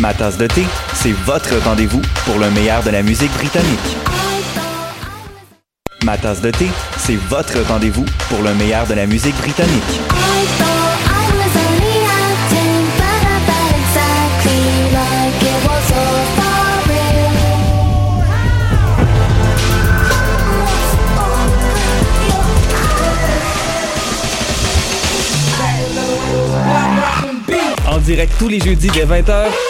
Ma tasse de thé, c'est votre rendez-vous pour le meilleur de la musique britannique. Ma tasse de thé, c'est votre rendez-vous pour le meilleur de la musique britannique. En direct tous les jeudis dès 20h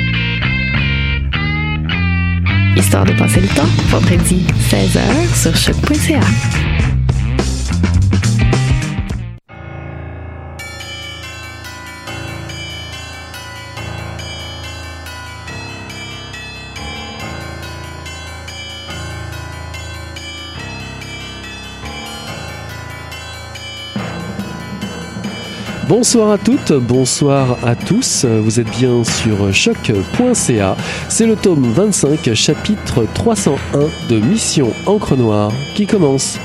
Histoire de passer le temps, vendredi 16h sur choc.ca. Bonsoir à toutes, bonsoir à tous. Vous êtes bien sur choc.ca. C'est le tome 25, chapitre 301 de Mission Encre Noire qui commence.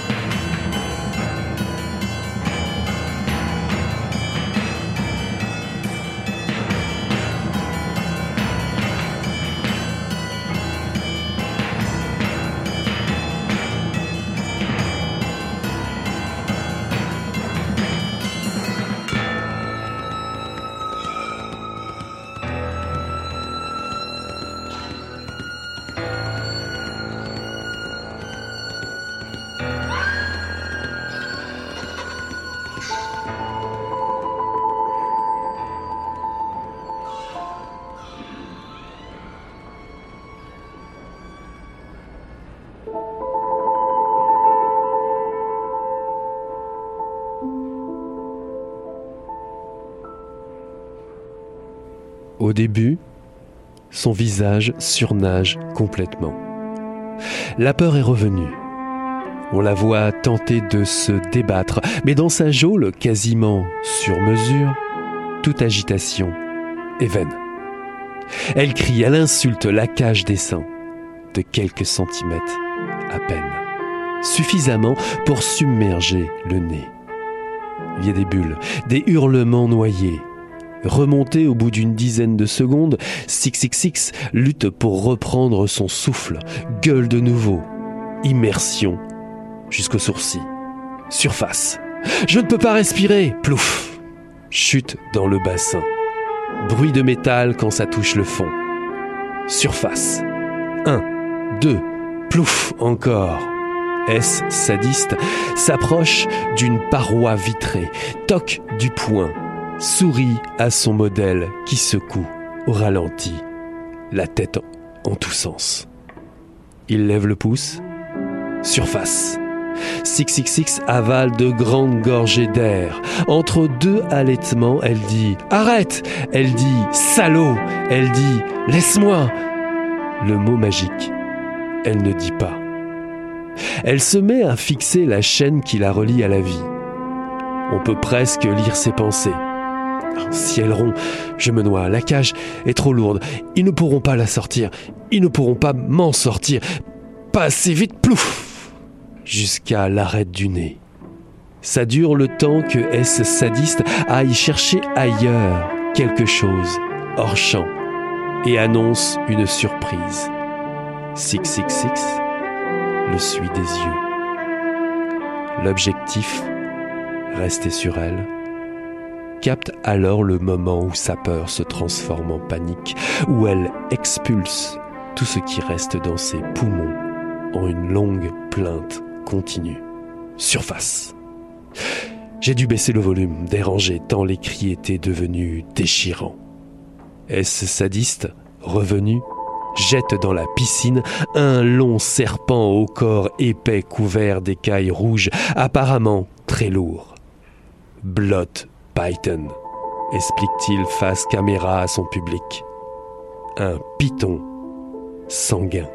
Début, son visage surnage complètement. La peur est revenue. On la voit tenter de se débattre, mais dans sa geôle quasiment sur mesure, toute agitation est vaine. Elle crie, elle insulte la cage des seins, de quelques centimètres à peine, suffisamment pour submerger le nez. Il y a des bulles, des hurlements noyés, Remonté au bout d'une dizaine de secondes, 666 lutte pour reprendre son souffle, gueule de nouveau, immersion jusqu'au sourcil, surface. Je ne peux pas respirer, plouf, chute dans le bassin, bruit de métal quand ça touche le fond, surface, 1, 2, plouf encore. S sadiste s'approche d'une paroi vitrée, toque du poing, sourit à son modèle qui secoue au ralenti, la tête en tous sens. Il lève le pouce, surface. 666 avale de grandes gorgées d'air. Entre deux allaitements, elle dit Arrête Elle dit Salaud Elle dit Laisse-moi Le mot magique, elle ne dit pas. Elle se met à fixer la chaîne qui la relie à la vie. On peut presque lire ses pensées. Ciel rond, je me noie, la cage est trop lourde, ils ne pourront pas la sortir, ils ne pourront pas m'en sortir, pas assez vite, plouf Jusqu'à l'arrêt du nez. Ça dure le temps que S sadiste aille chercher ailleurs quelque chose, hors champ, et annonce une surprise. 666 le suit des yeux. L'objectif, rester sur elle, capte alors le moment où sa peur se transforme en panique, où elle expulse tout ce qui reste dans ses poumons en une longue plainte continue. Surface. J'ai dû baisser le volume, dérangé, tant les cris étaient devenus déchirants. Est-ce sadiste, revenu, jette dans la piscine un long serpent au corps épais couvert d'écailles rouges, apparemment très lourd. Blot Python, explique-t-il face caméra à son public. Un python sanguin.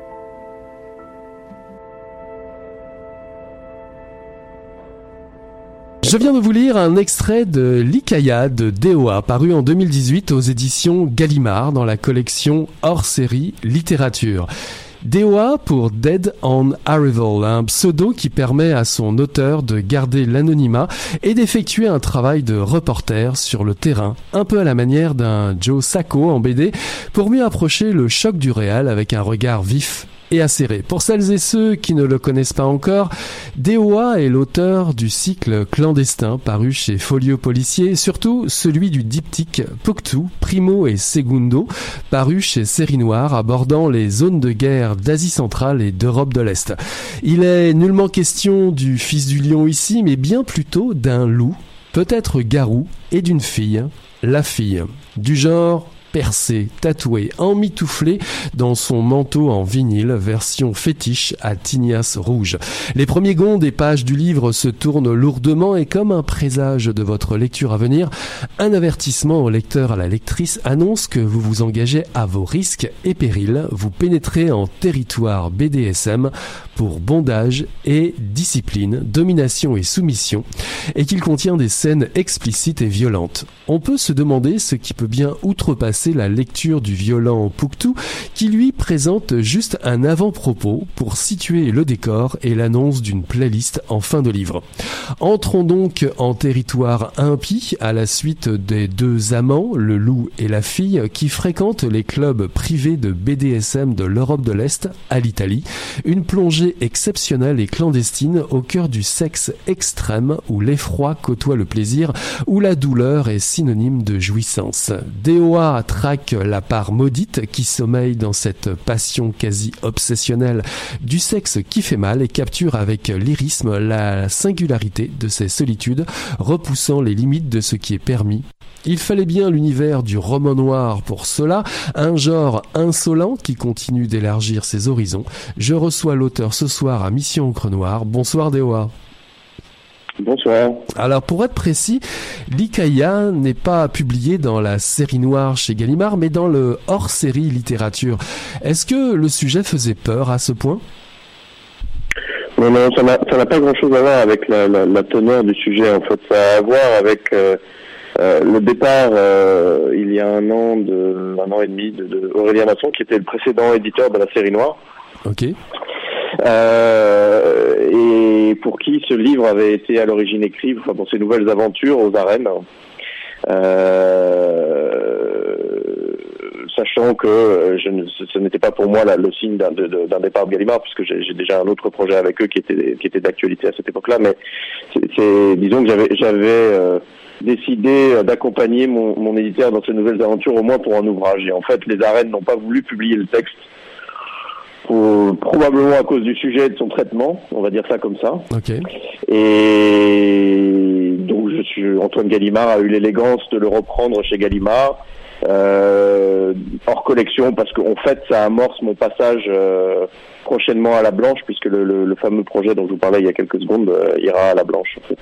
Je viens de vous lire un extrait de L'Ikaya de DOA, paru en 2018 aux éditions Gallimard dans la collection hors série littérature. DOA pour Dead on Arrival, un pseudo qui permet à son auteur de garder l'anonymat et d'effectuer un travail de reporter sur le terrain, un peu à la manière d'un Joe Sacco en BD, pour mieux approcher le choc du réel avec un regard vif et acéré. Pour celles et ceux qui ne le connaissent pas encore, DOA est l'auteur du cycle clandestin paru chez Folio Policier surtout celui du diptyque Poctou, Primo et Segundo, paru chez Série Noire abordant les zones de guerre d'Asie centrale et d'Europe de l'Est. Il est nullement question du fils du lion ici, mais bien plutôt d'un loup, peut-être garou, et d'une fille, la fille. Du genre percé, tatoué, emmitouflé dans son manteau en vinyle, version fétiche à tignasse rouge. Les premiers gonds des pages du livre se tournent lourdement et comme un présage de votre lecture à venir, un avertissement au lecteur à la lectrice annonce que vous vous engagez à vos risques et périls, vous pénétrez en territoire BDSM pour bondage et discipline, domination et soumission, et qu'il contient des scènes explicites et violentes. On peut se demander ce qui peut bien outrepasser la lecture du violent Pouctou qui lui présente juste un avant-propos pour situer le décor et l'annonce d'une playlist en fin de livre. Entrons donc en territoire impie à la suite des deux amants, le loup et la fille, qui fréquentent les clubs privés de BDSM de l'Europe de l'Est à l'Italie. Une plongée exceptionnelle et clandestine au cœur du sexe extrême où l'effroi côtoie le plaisir, où la douleur est synonyme de jouissance. DOA traque la part maudite qui sommeille dans cette passion quasi obsessionnelle du sexe qui fait mal et capture avec lyrisme la singularité de ces solitudes, repoussant les limites de ce qui est permis il fallait bien l'univers du roman noir pour cela, un genre insolent qui continue d'élargir ses horizons. Je reçois l'auteur ce soir à Mission Encre. Bonsoir Dewa. Bonsoir. Alors pour être précis, l'Ikaya n'est pas publié dans la série noire chez Gallimard, mais dans le hors-série littérature. Est-ce que le sujet faisait peur à ce point? Non, non, ça n'a pas grand-chose à voir avec la, teneur du sujet. En fait, ça a à voir avec euh, euh, le départ euh, il y a un an, de, un an et demi, de, Aurélien Masson, qui était le précédent éditeur de la série noire. Ok. Euh, et pour qui ce livre avait été à l'origine écrit, enfin pour ses nouvelles aventures aux arènes. Euh, sachant que je ne, ce n'était pas pour moi le signe d'un, départ de Gallimard, puisque j'ai, déjà un autre projet avec eux qui était, qui était d'actualité à cette époque-là. Mais c'est, disons que j'avais, j'avais euh, décidé d'accompagner mon, mon éditeur dans ses nouvelles aventures, au moins pour un ouvrage. Et en fait, les arènes n'ont pas voulu publier le texte probablement à cause du sujet et de son traitement, on va dire ça comme ça. Et donc je suis Antoine Gallimard a eu l'élégance de le reprendre chez Gallimard. Euh, hors collection parce qu'en fait ça amorce mon passage euh, prochainement à la blanche puisque le, le, fameux projet dont je vous parlais il y a quelques secondes euh, ira à la blanche en fait.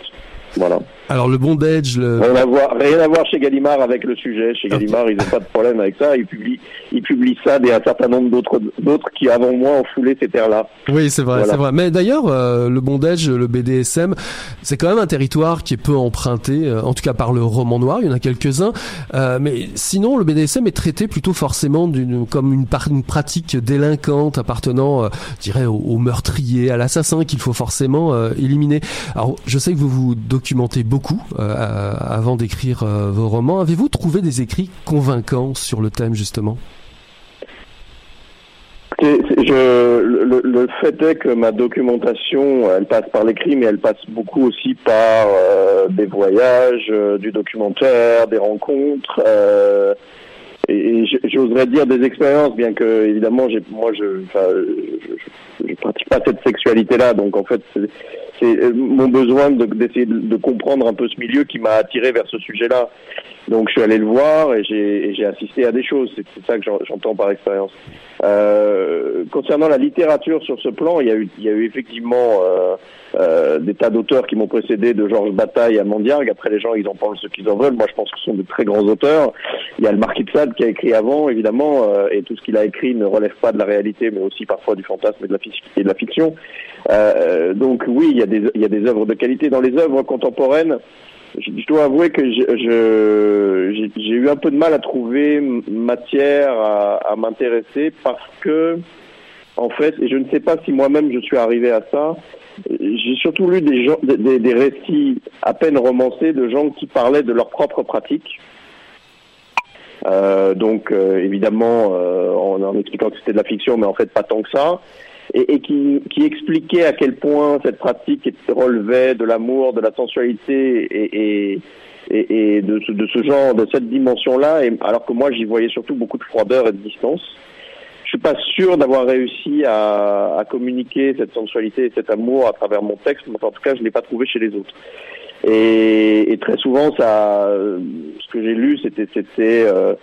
Voilà. Alors le bondage, le... rien à voir, rien à voir chez Gallimard avec le sujet. Chez Gallimard, ils n'ont pas de problème avec ça. Ils publient, ils publient ça et un certain nombre d'autres, d'autres qui avant moi ont foulé ces terres-là. Oui, c'est vrai, c'est vrai. Mais d'ailleurs, euh, le bondage, le BDSM, c'est quand même un territoire qui est peu emprunté, euh, en tout cas par le roman noir. Il y en a quelques-uns, euh, mais sinon, le BDSM est traité plutôt forcément d'une, comme une, une pratique délinquante appartenant, je dirais, au, au, meurtrier, à l'assassin qu'il faut forcément éliminer. Alors, je sais que vous vous documentez beaucoup euh, avant d'écrire euh, vos romans. Avez-vous trouvé des écrits convaincants sur le thème justement? Je, le, fait est que ma documentation, elle passe par l'écrit, mais elle passe beaucoup aussi par euh, des voyages, du documentaire, des rencontres, et, j'oserais dire des expériences, bien que évidemment, moi, je, je, je, pratique pas cette sexualité-là, donc en fait, c'est mon besoin d'essayer de, de, comprendre un peu ce milieu qui m'a attiré vers ce sujet-là. Donc je suis allé le voir et j'ai assisté à des choses. C'est ça que j'entends par expérience. Euh, concernant la littérature sur ce plan, il y a eu, il y a eu effectivement euh, euh, des tas d'auteurs qui m'ont précédé, de Georges Bataille à Mandiargue. Après, les gens, ils en parlent ce qu'ils en veulent. Moi, je pense que ce sont de très grands auteurs. Il y a le Marquis de Sade qui a écrit avant, évidemment, euh, et tout ce qu'il a écrit ne relève pas de la réalité, mais aussi parfois du fantasme et de la, et de la fiction. Euh, donc oui, il y, a des, il y a des œuvres de qualité. Dans les œuvres contemporaines, je, dois avouer que j'ai eu un peu de mal à trouver matière à, à m'intéresser parce que, en fait, et je ne sais pas si moi-même je suis arrivé à ça, j'ai surtout lu des, gens, des, des, récits à peine romancés de gens qui parlaient de leur propre pratique. Euh, donc euh, évidemment euh, en, expliquant que c'était de la fiction, mais en fait pas tant que ça, et, qui, qui, expliquait à quel point cette pratique relevait de l'amour, de la sensualité et, et, et de, ce, de, ce, genre, de cette dimension-là, alors que moi j'y voyais surtout beaucoup de froideur et de distance je suis pas sûr d'avoir réussi à, à, communiquer cette sensualité et cet amour à travers mon texte, mais en tout cas, je l'ai pas trouvé chez les autres. Et, et très souvent, ça, ce que j'ai lu, c'était, c'était, euh,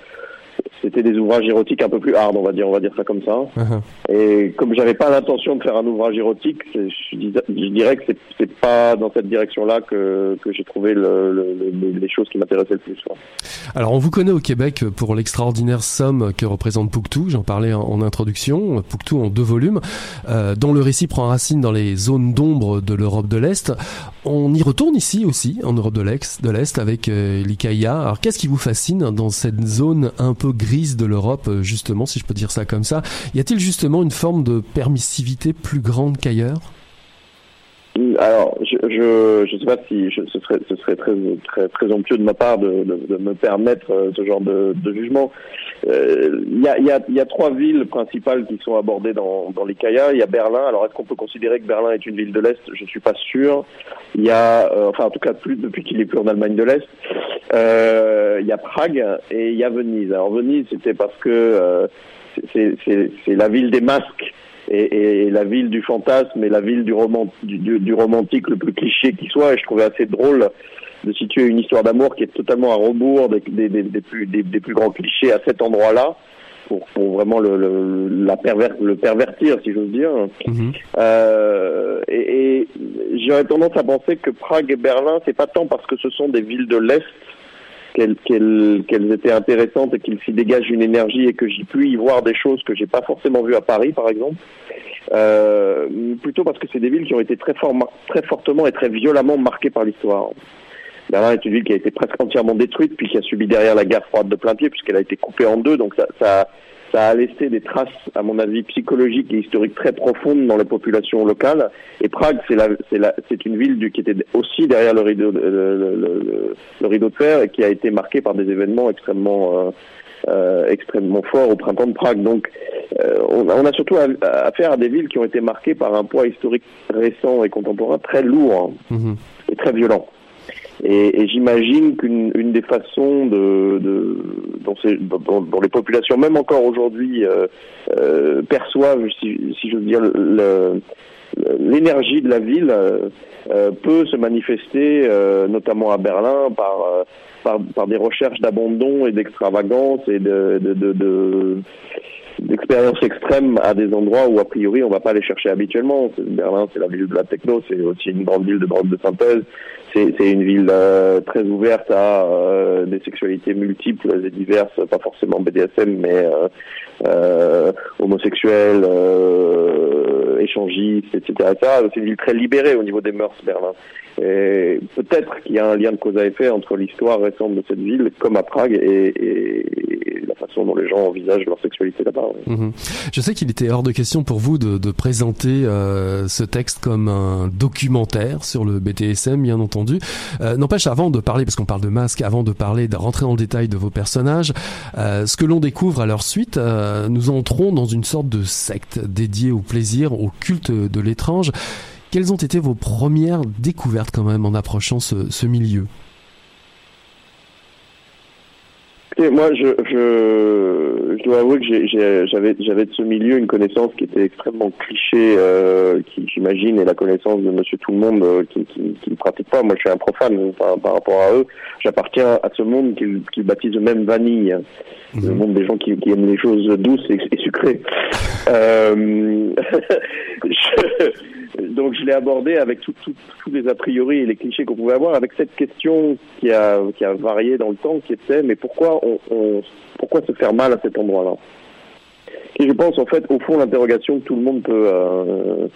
c'était des ouvrages érotiques un peu plus hard, on va dire, on va dire ça comme ça. Uh-huh. Et comme j'avais pas l'intention de faire un ouvrage érotique, je, je dirais que c'est, pas dans cette direction-là que, que j'ai trouvé le, le, les choses qui m'intéressaient le plus. Alors, on vous connaît au Québec pour l'extraordinaire somme que représente Pouctou. J'en parlais en, introduction. Pouctou en deux volumes, euh, dont le récit prend racine dans les zones d'ombre de l'Europe de l'Est. On y retourne ici aussi, en Europe de l'Est, de l'Est avec euh, l'Ikaïa. Alors, qu'est-ce qui vous fascine dans cette zone un peu grise de l'Europe, euh, justement, si je peux dire ça comme ça. Y a-t-il justement une forme de permissivité plus grande qu'ailleurs? Alors, je, je sais pas si je, ce serait ce serait très très présomptueux de ma part de, de, de me permettre euh, ce genre de, de jugement. Euh, il y, a, y, a, y, a, trois villes principales qui sont abordées dans, dans l'ICAIA. Il y a Berlin. Alors, est-ce qu'on peut considérer que Berlin est une ville de l'Est? Je suis pas sûr. Il y a, euh, enfin, en tout cas, plus depuis qu'il est plus en Allemagne de l'Est. Euh, il y a Prague et il y a Venise. Alors, Venise, c'était parce que c'est la ville des masques et, et, la ville du fantasme et la ville du, roman, du, du, romantique le plus cliché qui soit. Et je trouvais assez drôle de situer une histoire d'amour qui est totalement à rebours des, des, des, des plus, des, plus grands clichés à cet endroit-là. Pour, pour, vraiment le, le, la perver le pervertir, si j'ose dire. Mm-hmm. Euh, et, et j'aurais tendance à penser que Prague et Berlin, c'est pas tant parce que ce sont des villes de l'Est qu'elles étaient intéressantes et qu'il s'y dégage une énergie et que j'y puis y voir des choses que j'ai pas forcément vues à Paris, par exemple. Euh, plutôt parce que c'est des villes qui ont été très, fort, très fortement et très violemment marquées par l'histoire. Berlin est une ville qui a été presque entièrement détruite, puis qui a subi derrière la guerre froide de plein pied, puisqu'elle a été coupée en deux. Donc ça, ça a laissé des traces, à mon avis, psychologiques et historiques très profondes dans les populations locales. Et Prague, c'est la, c'est la, c'est une ville du, qui était aussi derrière le rideau, le, le, le, rideau de fer et qui a été marquée par des événements extrêmement, euh, euh, extrêmement forts au printemps de Prague. Donc, euh, on, on, a surtout affaire à, à, des villes qui ont été marquées par un poids historique récent et contemporain très lourd hein, mm-hmm. et très violent. Et, et j'imagine qu'une une des façons de, de dont, dont, les populations, même encore aujourd'hui, euh, euh, perçoivent, si, si je veux dire, l'énergie de la ville euh, peut se manifester, euh, notamment à Berlin, par, euh, par, par des recherches d'abandon et d'extravagance et de, de, de, de d'expériences extrêmes à des endroits où a priori on va pas les chercher habituellement. Berlin, c'est la ville de la techno, c'est aussi une grande ville de drogue de synthèse. C'est une ville euh, très ouverte à euh, des sexualités multiples et diverses, pas forcément BDSM, mais euh, euh homosexuels, échangistes, etc. C'est une ville très libérée au niveau des mœurs, Berlin. Et peut-être qu'il y a un lien de cause à effet entre l'histoire récente de cette ville, comme à Prague, et, la façon dont les gens envisagent leur sexualité là-bas. Mhm. Je sais qu'il était hors de question pour vous de, présenter ce texte comme un documentaire sur le BTSM, bien entendu. Euh, N'empêche, avant de parler, parce qu'on parle de masque, avant de parler, de rentrer dans le détail de vos personnages, euh, ce que l'on découvre à leur suite, euh, nous entrons dans une sorte de secte dédiée au plaisir, au culte de l'étrange. Quelles ont été vos premières découvertes quand même en approchant ce, ce milieu? Moi, je, je, je dois avouer que j'avais j'avais de ce milieu une connaissance qui était extrêmement cliché, euh, qui j'imagine est la connaissance de Monsieur Tout le Monde euh, qui, qui, qui ne pratique pas. Moi, je suis un profane par, par rapport à eux. J'appartiens à ce monde qu'ils qu baptisent eux-mêmes vanille, le mhm. monde des gens qui, qui, aiment les choses douces et, et sucrées. euh, je, donc je l'ai abordé avec tous les a priori et les clichés qu'on pouvait avoir, avec cette question qui a, qui a varié dans le temps, qui était mais pourquoi on, on pourquoi se faire mal à cet endroit-là? Et je pense en fait au fond l'interrogation que tout le monde peut euh,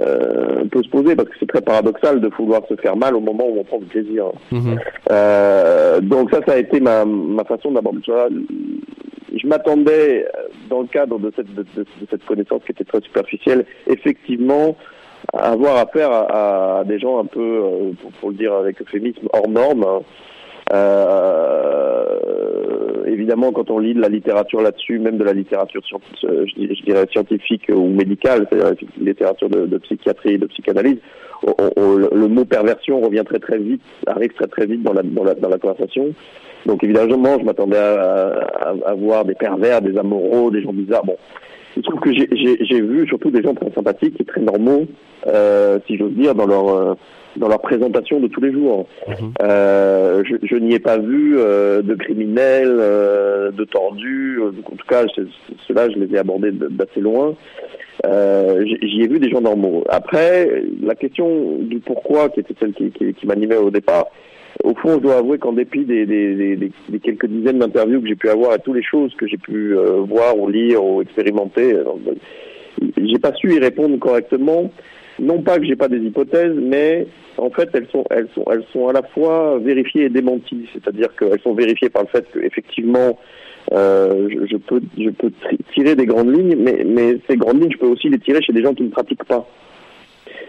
euh, peut se poser parce que c'est très paradoxal de vouloir se faire mal au moment où on prend du plaisir. Mm-hmm. Euh, donc ça, ça a été ma, ma façon d'aborder ça. Je m'attendais, dans le cadre de cette, de, de, cette connaissance qui était très superficielle, effectivement, avoir affaire à, des gens un peu, euh, pour, le dire avec euphémisme, hors normes. Hein. Euh, évidemment, quand on lit de la littérature là-dessus, même de la littérature euh, scientifique ou médicale, c'est-à-dire littérature de, psychiatrie, de psychanalyse, le mot perversion revient très très vite, arrive très très vite dans la, dans la, dans la conversation. Donc évidemment, je m'attendais à, à, voir des pervers, des amoureux, des gens bizarres. Bon, je trouve que j'ai vu surtout des gens très sympathiques et très normaux, euh, si j'ose dire, dans leur euh, dans leur présentation de tous les jours. Mhm. Euh, je, je n'y ai pas vu euh, de criminels, euh, de tordus. En tout cas, ceux-là, je les ai abordés d'assez loin. J'y ai vu des gens normaux. Après, la question du pourquoi, qui était celle qui, qui, qui m'animait au départ, au fond, je dois avouer qu'en dépit des, quelques dizaines d'interviews que j'ai pu avoir et toutes les choses que j'ai pu euh, voir ou lire ou expérimenter, euh, j'ai pas su y répondre correctement. Non pas que j'ai pas des hypothèses, mais en fait, elles sont, elles sont, elles sont à la fois vérifiées et démenties. C'est-à-dire qu'elles sont vérifiées par le fait qu'effectivement, euh, je, peux, tirer des grandes lignes, mais ces grandes lignes, je peux aussi les tirer chez des gens qui ne pratiquent pas.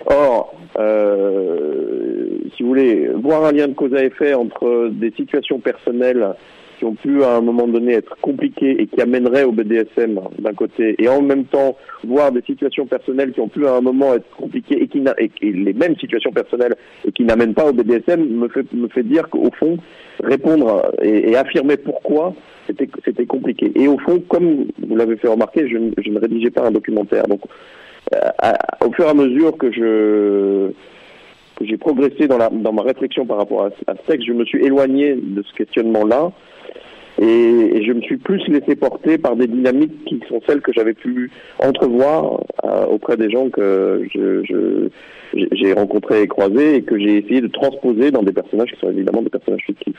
Or, euh, si vous voulez, voir un lien de cause à effet entre des situations personnelles qui ont pu à un moment donné être compliquées et qui amèneraient au BDSM d'un côté, et en même temps voir des situations personnelles qui ont pu à un moment être compliquées et qui et, et les mêmes situations personnelles et qui n'amènent pas au BDSM me fait me fait dire qu'au fond répondre et, et affirmer pourquoi c'était c'était compliqué. Et au fond, comme vous l'avez fait remarquer, je, je ne rédigeais pas un documentaire, donc au fur et à mesure que je que j'ai progressé dans, la, dans ma réflexion par rapport à, à, ce texte, je me suis éloigné de ce questionnement-là et, et, je me suis plus laissé porter par des dynamiques qui sont celles que j'avais pu entrevoir euh, auprès des gens que je, j'ai rencontré et croisé et que j'ai essayé de transposer dans des personnages qui sont évidemment des personnages fictifs.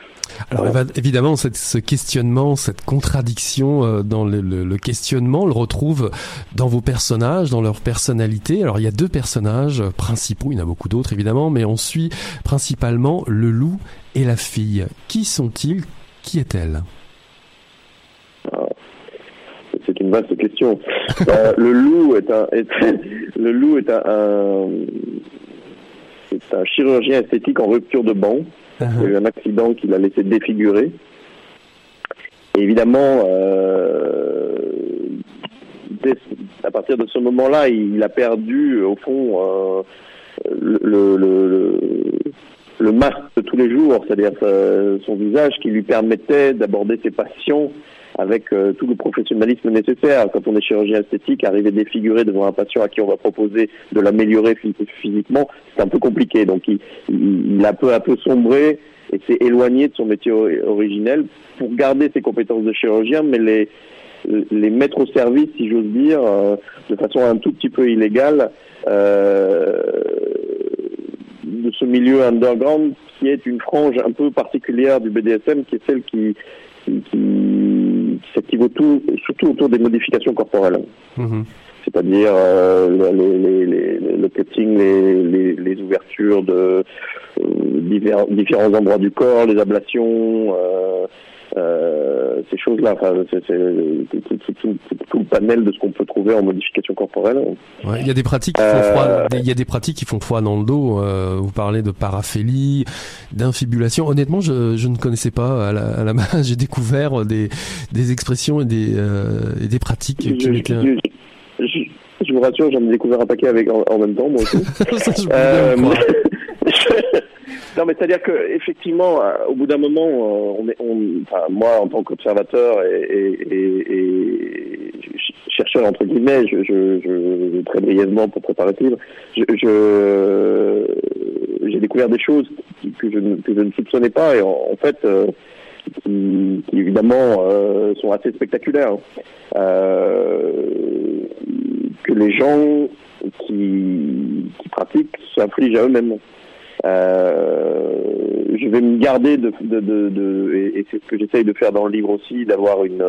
Alors voilà. évidemment, cette, ce questionnement, cette contradiction euh, dans le, le, le, questionnement, on le retrouve dans vos personnages, dans leur personnalité. Alors il y a deux personnages principaux, il y en a beaucoup d'autres évidemment, mais on suit principalement le loup et la fille. Qui sont-ils? Qui est-elle? C'est une vaste question. euh, le loup est un, est, le loup est un, un c'est un chirurgien esthétique en rupture de banc. Uh -huh. Il y a eu un accident qui l'a laissé défigurer. Et évidemment, euh, dès, à partir de ce moment-là, il, il, a perdu, au fond, euh, le, le, le, le, masque de tous les jours, c'est-à-dire son visage qui lui permettait d'aborder ses passions avec euh, tout le professionnalisme nécessaire. Quand on est chirurgien esthétique, arriver défiguré devant un patient à qui on va proposer de l'améliorer physiquement, c'est un peu compliqué. Donc il, il, a peu à peu sombré et s'est éloigné de son métier originel pour garder ses compétences de chirurgien, mais les les mettre au service, si j'ose dire, euh, de façon un tout petit peu illégale, euh, de ce milieu underground qui est une frange un peu particulière du BDSM, qui est celle qui, qui, qui s'active autour, surtout autour des modifications corporelles. Mmh. C'est-à-dire euh, les, les, les, le cutting, les, ouvertures de euh, divers, différents endroits du corps, les ablations, euh, ces choses-là. Enfin, c'est tout, tout, le panel de ce qu'on peut trouver en modification corporelle. Ouais, il y a des pratiques qui font froid. Euh, il y a des pratiques qui font froid dans le dos. Euh, vous parlez de paraphélie, d'infibulation. Honnêtement, je, je, ne connaissais pas à la, à la base. J'ai découvert des, des expressions et des, euh, et des pratiques je, qui m'étaient. Je, je, je, vous rassure, j'en ai découvert un paquet avec en, en même temps, moi aussi. Ça, je Non, mais c'est-à-dire que effectivement, euh, au bout d'un moment, euh, on est, on, moi, en tant qu'observateur et, et, chercheur entre guillemets, je, je, je, très brièvement pour préparer ce livre, je, j'ai découvert des choses que je, ne soupçonnais pas et en, fait. Euh, qui, qui, évidemment sont assez spectaculaires. Euh, que les gens qui, qui pratiquent s'infligent à eux-mêmes. Euh, je vais me garder de, de, de, de et, c'est ce que j'essaye de faire dans le livre aussi, d'avoir une,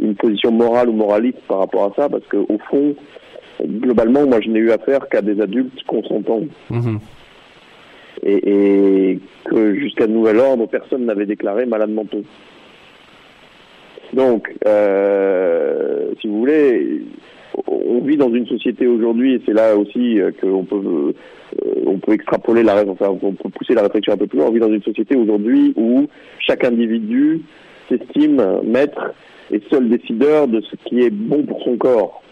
une position morale ou moraliste par rapport à ça, parce que au fond, globalement, moi, je n'ai eu affaire qu'à des adultes consentants. Mmh. Et, et, que jusqu'à nouvel ordre, personne n'avait déclaré malade mentaux. Donc, euh, si vous voulez, on vit dans une société aujourd'hui, et c'est là aussi euh, qu'on peut, euh, on peut extrapoler la, enfin, on peut pousser la réflexion un peu plus loin. On vit dans une société aujourd'hui où chaque individu s'estime maître et seul décideur de ce qui est bon pour son corps.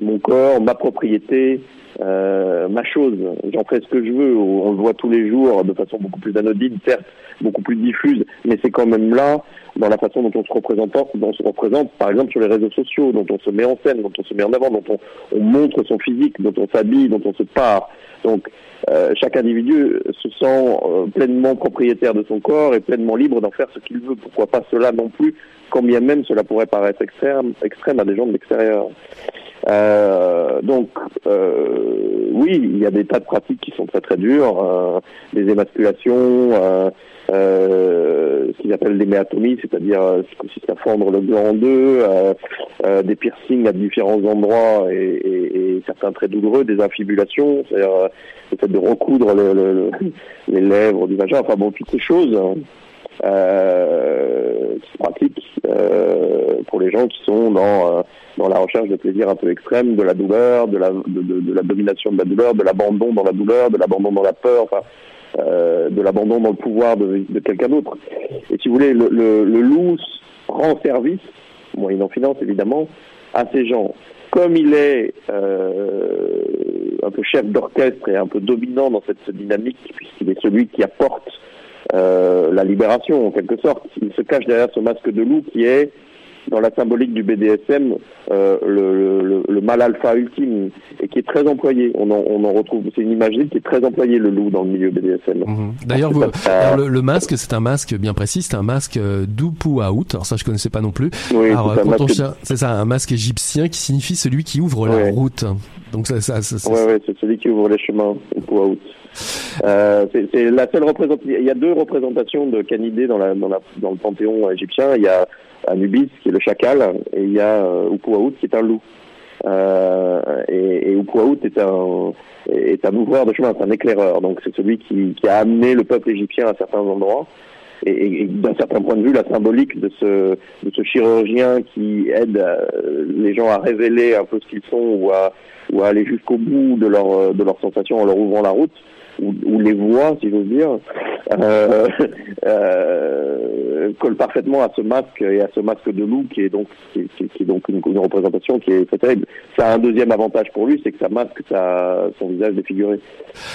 Mon corps, ma propriété, euh, ma chose. J'en fais ce que je veux. On le voit tous les jours de façon beaucoup plus anodine, certes, beaucoup plus diffuse, mais c'est quand même là dans la façon dont on se représente, dont on se représente, par exemple sur les réseaux sociaux, dont on se met en scène, dont on se met en avant, dont on, on montre son physique, dont on s'habille, dont on se part. Donc euh, chaque individu se sent euh, pleinement propriétaire de son corps et pleinement libre d'en faire ce qu'il veut. Pourquoi pas cela non plus, quand bien même cela pourrait paraître extrême, extrême à des gens de l'extérieur. Euh, donc euh, oui, il y a des tas de pratiques qui sont très très dures, euh, des émasculations, ce qu'ils appellent des méatomies, c'est-à-dire ce qui consiste à fendre le gland en deux, des piercings à différents endroits et, certains très douloureux, des infibulations, c'est-à-dire le fait de recoudre le, le, les lèvres du vagin, enfin bon, toutes ces choses euh, qui se pratiquent pour les gens qui sont dans dans la recherche de plaisir un peu extrême, de la douleur, de la, de, la domination de la douleur, de l'abandon dans la douleur, de l'abandon dans la peur, enfin, euh, de l'abandon dans le pouvoir de, quelqu'un d'autre. Et si vous voulez, le, le, le loup rend service, moyennant finance évidemment, à ces gens. Comme il est euh, un peu chef d'orchestre et un peu dominant dans cette dynamique, puisqu'il est celui qui apporte euh, la libération en quelque sorte, il se cache derrière ce masque de loup qui est dans la symbolique du BDSM euh, le, le, le, mal alpha ultime et qui est très employé. On en, on en retrouve, c'est une imagerie qui est très employée le loup dans le milieu BDSM. Mhm. D'ailleurs, le, le, masque, c'est un masque bien précis, c'est un masque euh, d'Upu out. Alors ça, je connaissais pas non plus. Oui, c'est ça, un masque égyptien qui signifie celui qui ouvre la route. Donc ça, ça, ça, ouais, ouais, c'est celui qui ouvre les chemins, Upu out. Euh, c'est la seule représentation. Il y a deux représentations de canidés dans, le panthéon égyptien. Il y a Anubis qui est le chacal et il y a euh, Upuaout qui est un loup. Euh, et, et Upuaout est un ouvreur de chemin, c'est un éclaireur. Donc c'est celui qui, a amené le peuple égyptien à certains endroits. Et, d'un certain point de vue, la symbolique de ce, chirurgien qui aide les gens à révéler un peu ce qu'ils sont ou à, ou à aller jusqu'au bout de leur, de leurs sensations en leur ouvrant la route, ou, ou les voix, si j'ose dire, euh, euh, colle parfaitement à ce masque et à ce masque de loup qui est donc qui, qui, qui est donc une, une, représentation qui est très terrible. Ça a un deuxième avantage pour lui, c'est que ça masque sa, son visage défiguré.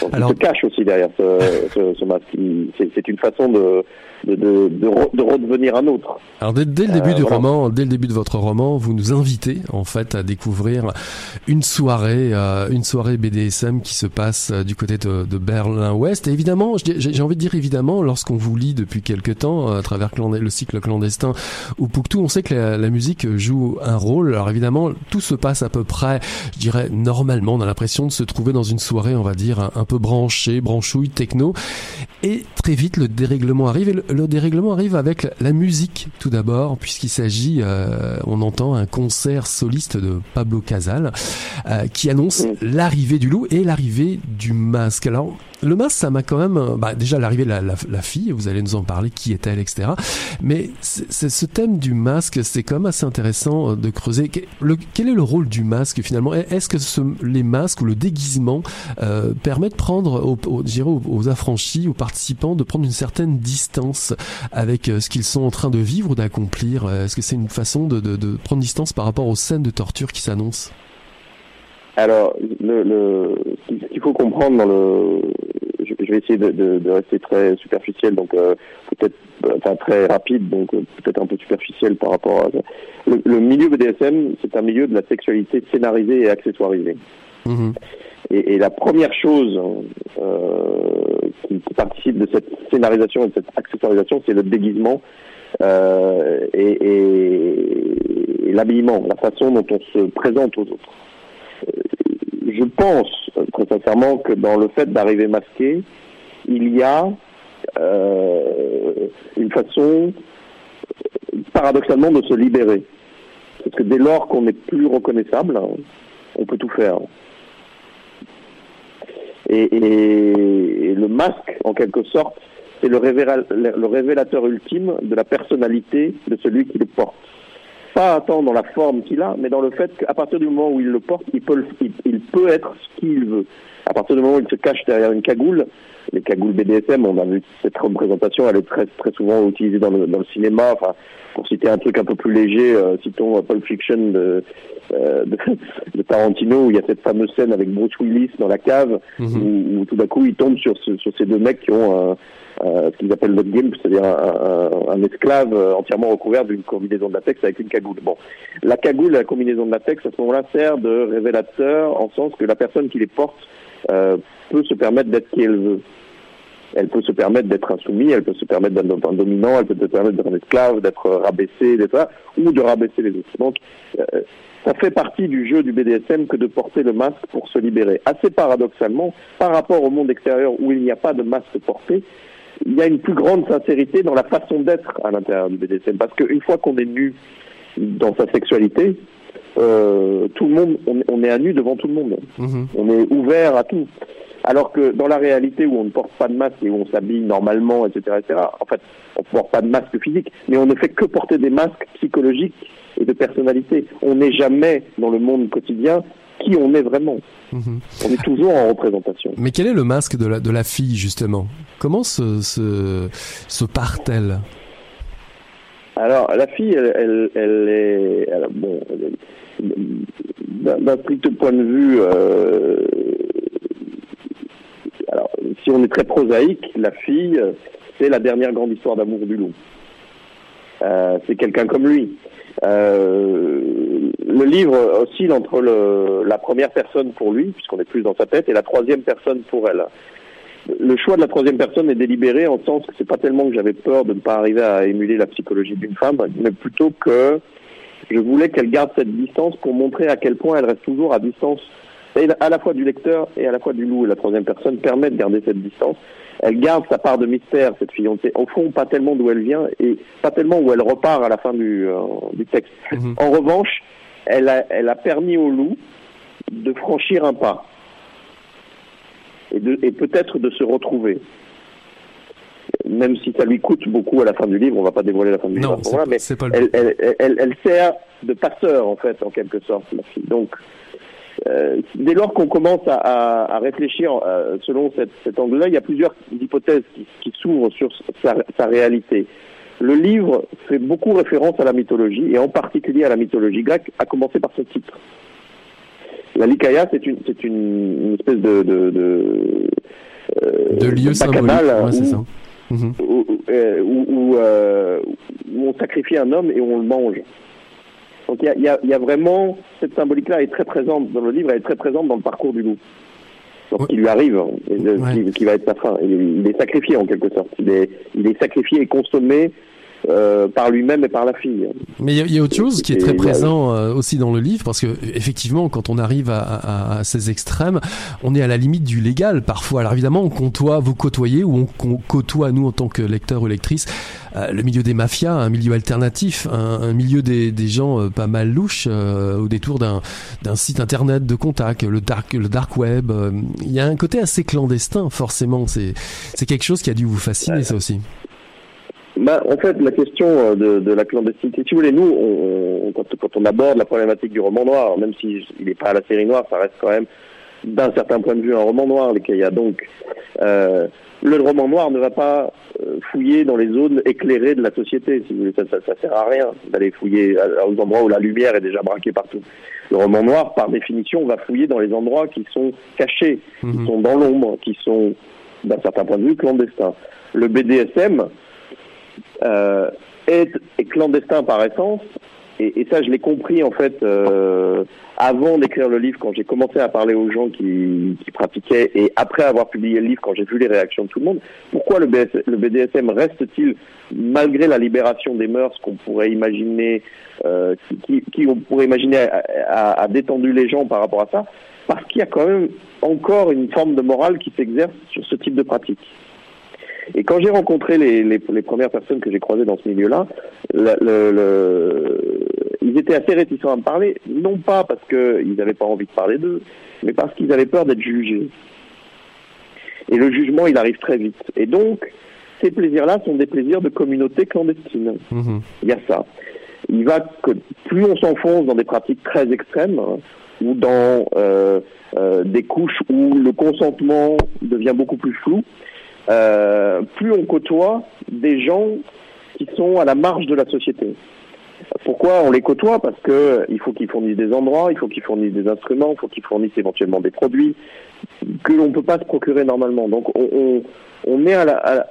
Donc, Alors... Il se cache aussi derrière ce, ce, ce masque. C'est une façon de de, de, de, de, redevenir un autre. Alors dès, dès le début euh, du voilà. roman, dès le début de votre roman, vous nous invitez en fait à découvrir une soirée, euh, une soirée BDSM qui se passe du côté de, de Berlin-Ouest. Et évidemment, j'ai envie de dire évidemment, lorsqu'on vous lit depuis quelque temps à travers le cycle clandestin ou Pouctou, on sait que la, la, musique joue un rôle. Alors évidemment, tout se passe à peu près, je dirais normalement. On a l'impression de se trouver dans une soirée, on va dire un, un peu branchée, branchouille, techno. Et très vite, le dérèglement arrive. Et le, le dérèglement arrive avec la musique tout d'abord, puisqu'il s'agit, euh, on entend un concert soliste de Pablo Casal euh, qui annonce l'arrivée du loup et l'arrivée du masque. Alors le masque, ça m'a quand même, euh, bah, déjà l'arrivée de la, la, la, fille, vous allez nous en parler, qui est-elle, etc. Mais c'est ce thème du masque, c'est quand même assez intéressant euh, de creuser. Le, quel est le rôle du masque finalement? Est-ce que ce, les masques ou le déguisement euh, permet de prendre, aux, aux, aux, aux, affranchis, aux participants, de prendre une certaine distance avec euh, ce qu'ils sont en train de vivre ou d'accomplir? Est-ce que c'est une façon de, de, de prendre distance par rapport aux scènes de torture qui s'annoncent? Alors, le, le, ce qu'il faut comprendre dans le, je, je vais essayer de, de, de rester très superficiel, donc euh, peut-être enfin très rapide, donc peut-être un peu superficiel par rapport à le, le milieu BDSM, c'est un milieu de la sexualité scénarisée et accessoirisée. Mhm. Et, et, la première chose euh, qui, qui, participe de cette scénarisation et de cette accessoirisation, c'est le déguisement euh, et, et, et l'habillement, la façon dont on se présente aux autres. Je pense très sincèrement que dans le fait d'arriver masqué, il y a euh, une façon paradoxalement de se libérer. Parce que dès lors qu'on n'est plus reconnaissable, on peut tout faire. Et, le masque, en quelque sorte, c'est le, révélateur ultime de la personnalité de celui qui le porte. Pas tant dans la forme qu'il a, mais dans le fait qu'à partir du moment où il le porte, il peut, il, il peut être ce qu'il veut. À partir du moment où il se cache derrière une cagoule, les cagoules BDSM, on a vu cette représentation, elle est très, très souvent utilisée dans le, dans le cinéma. Enfin, pour citer un truc un peu plus léger, euh, citons Pulp Fiction de, euh, de, de, Tarantino, où il y a cette fameuse scène avec Bruce Willis dans la cave, mm -hmm. où, où, tout d'un coup il tombe sur, ce, sur ces deux mecs qui ont un, euh, ce qu'ils appellent le game, c'est-à-dire un, un, un, esclave entièrement recouvert d'une combinaison de latex avec une cagoule. Bon, la cagoule, la combinaison de latex, à ce moment-là, sert de révélateur en sens que la personne qui les porte euh, peut se permettre d'être qui elle veut. Elle peut se permettre d'être insoumise, elle peut se permettre d'être un dominant, elle peut se permettre d'être un esclave, d'être rabaissé, etc., ou de rabaisser les autres. Donc, euh, ça fait partie du jeu du BDSM que de porter le masque pour se libérer. Assez paradoxalement, par rapport au monde extérieur où il n'y a pas de masque porté, il y a une plus grande sincérité dans la façon d'être à l'intérieur du BDSM. Parce qu'une fois qu'on est nu dans sa sexualité, euh, tout le monde, on, on, est à nu devant tout le monde. Mmh. On est ouvert à tout. Alors que dans la réalité où on ne porte pas de masque et où on s'habille normalement, etc., etc., en fait, on ne porte pas de masque physique, mais on ne fait que porter des masques psychologiques et de personnalité. On n'est jamais dans le monde quotidien qui on est vraiment. Mmh. On est toujours en représentation. Mais quel est le masque de la, de la fille, justement? Comment se, se, se part-elle? Alors, la fille, elle, elle, elle est, elle, bon, d'un strict point de vue, euh, alors, si on est très prosaïque, la fille, c'est la dernière grande histoire d'amour du loup. Euh, c'est quelqu'un comme lui. Euh, le livre oscille entre le, la première personne pour lui, puisqu'on est plus dans sa tête, et la troisième personne pour elle. Le choix de la troisième personne est délibéré en sens que c'est pas tellement que j'avais peur de ne pas arriver à émuler la psychologie d'une femme, mais plutôt que je voulais qu'elle garde cette distance pour montrer à quel point elle reste toujours à distance à la fois du lecteur et à la fois du loup. Et la troisième personne permet de garder cette distance. Elle garde sa part de mystère, cette fiancée. Au fond, pas tellement d'où elle vient et pas tellement où elle repart à la fin du, euh, du texte. Mm-hmm. En revanche, elle a, elle a permis au loup de franchir un pas et, de, et peut-être de se retrouver même si ça lui coûte beaucoup à la fin du livre, on va pas dévoiler la fin du non, livre, là, pas, mais elle, elle, elle, elle, sert de passeur en fait, en quelque sorte, la fille. Donc, euh, dès lors qu'on commence à, à, à réfléchir euh, selon cette, cet angle-là, il y a plusieurs hypothèses qui, qui s'ouvrent sur sa, sa, réalité. Le livre fait beaucoup référence à la mythologie, et en particulier à la mythologie grecque, à commencer par ce titre. La Lycaïa, c'est une, c'est une, une, espèce de... de, de, euh, de lieu symbolique, ouais, c'est ça. Mmh. Où, où, où, où, on sacrifie un homme et on le mange. Donc il y a, y, a, y a, vraiment cette symbolique-là est très présente dans le livre, elle est très présente dans le parcours du loup. Donc, ouais. qui lui arrive, hein, et ouais. qui, qui, va être sa fin. Il, il, est sacrifié en quelque sorte. Il est, il est sacrifié et consommé euh, par lui-même et par la fille. Mais il y, y, a autre chose qui est très et, présent euh, aussi dans le livre, parce que effectivement, quand on arrive à, à, à, ces extrêmes, on est à la limite du légal parfois. Alors évidemment, on côtoie, vous côtoyez ou on, côtoie nous en tant que lecteur ou lectrice euh, le milieu des mafias, un milieu alternatif, un, un milieu des, des gens euh, pas mal louches euh, au détour d'un site internet de contact, le dark, le dark web. Il y a un côté assez clandestin, forcément. C'est quelque chose qui a dû vous fasciner, ouais. ça aussi. Bah, en fait, la question de, de, la clandestinité, si vous voulez, nous, on, on, quand, quand, on aborde la problématique du roman noir, même s'il n'est pas à la série noire, ça reste quand même, d'un certain point de vue, un roman noir, les a Donc, euh, le roman noir ne va pas euh, fouiller dans les zones éclairées de la société. Si vous voulez, ça, ça, ça sert à rien d'aller fouiller aux endroits où la lumière est déjà braquée partout. Le roman noir, par définition, va fouiller dans les endroits qui sont cachés, mmh. qui sont dans l'ombre, qui sont d'un certain point de vue, clandestin. Le BDSM euh, est, est, clandestin par essence, et, ça, je l'ai compris en fait euh, avant d'écrire le livre, quand j'ai commencé à parler aux gens qui, pratiquaient, et après avoir publié le livre, quand j'ai vu les réactions de tout le monde. Pourquoi le, BDSM reste-t-il, malgré la libération des mœurs qu'on pourrait imaginer, euh, qui, on pourrait imaginer a détendu les gens par rapport à ça? Parce qu'il y a quand même encore une forme de morale qui s'exerce sur ce type de pratique. Et quand j'ai rencontré les, les, les, premières personnes que j'ai croisées dans ce milieu-là, le, le, le, ils étaient assez réticents à me parler, non pas parce qu'ils n'avaient pas envie de parler d'eux, mais parce qu'ils avaient peur d'être jugés. Et le jugement, il arrive très vite. Et donc, ces plaisirs-là sont des plaisirs de communauté clandestine. Mmh. Il y a ça. Il va que plus on s'enfonce dans des pratiques très extrêmes, hein, ou dans euh, euh, des couches où le consentement devient beaucoup plus flou, euh, plus on côtoie des gens qui sont à la marge de la société. Pourquoi on les côtoie? Parce que il faut qu'ils fournissent des endroits, il faut qu'ils fournissent des instruments, il faut qu'ils fournissent éventuellement des produits que l'on ne peut pas se procurer normalement. Donc on, on, est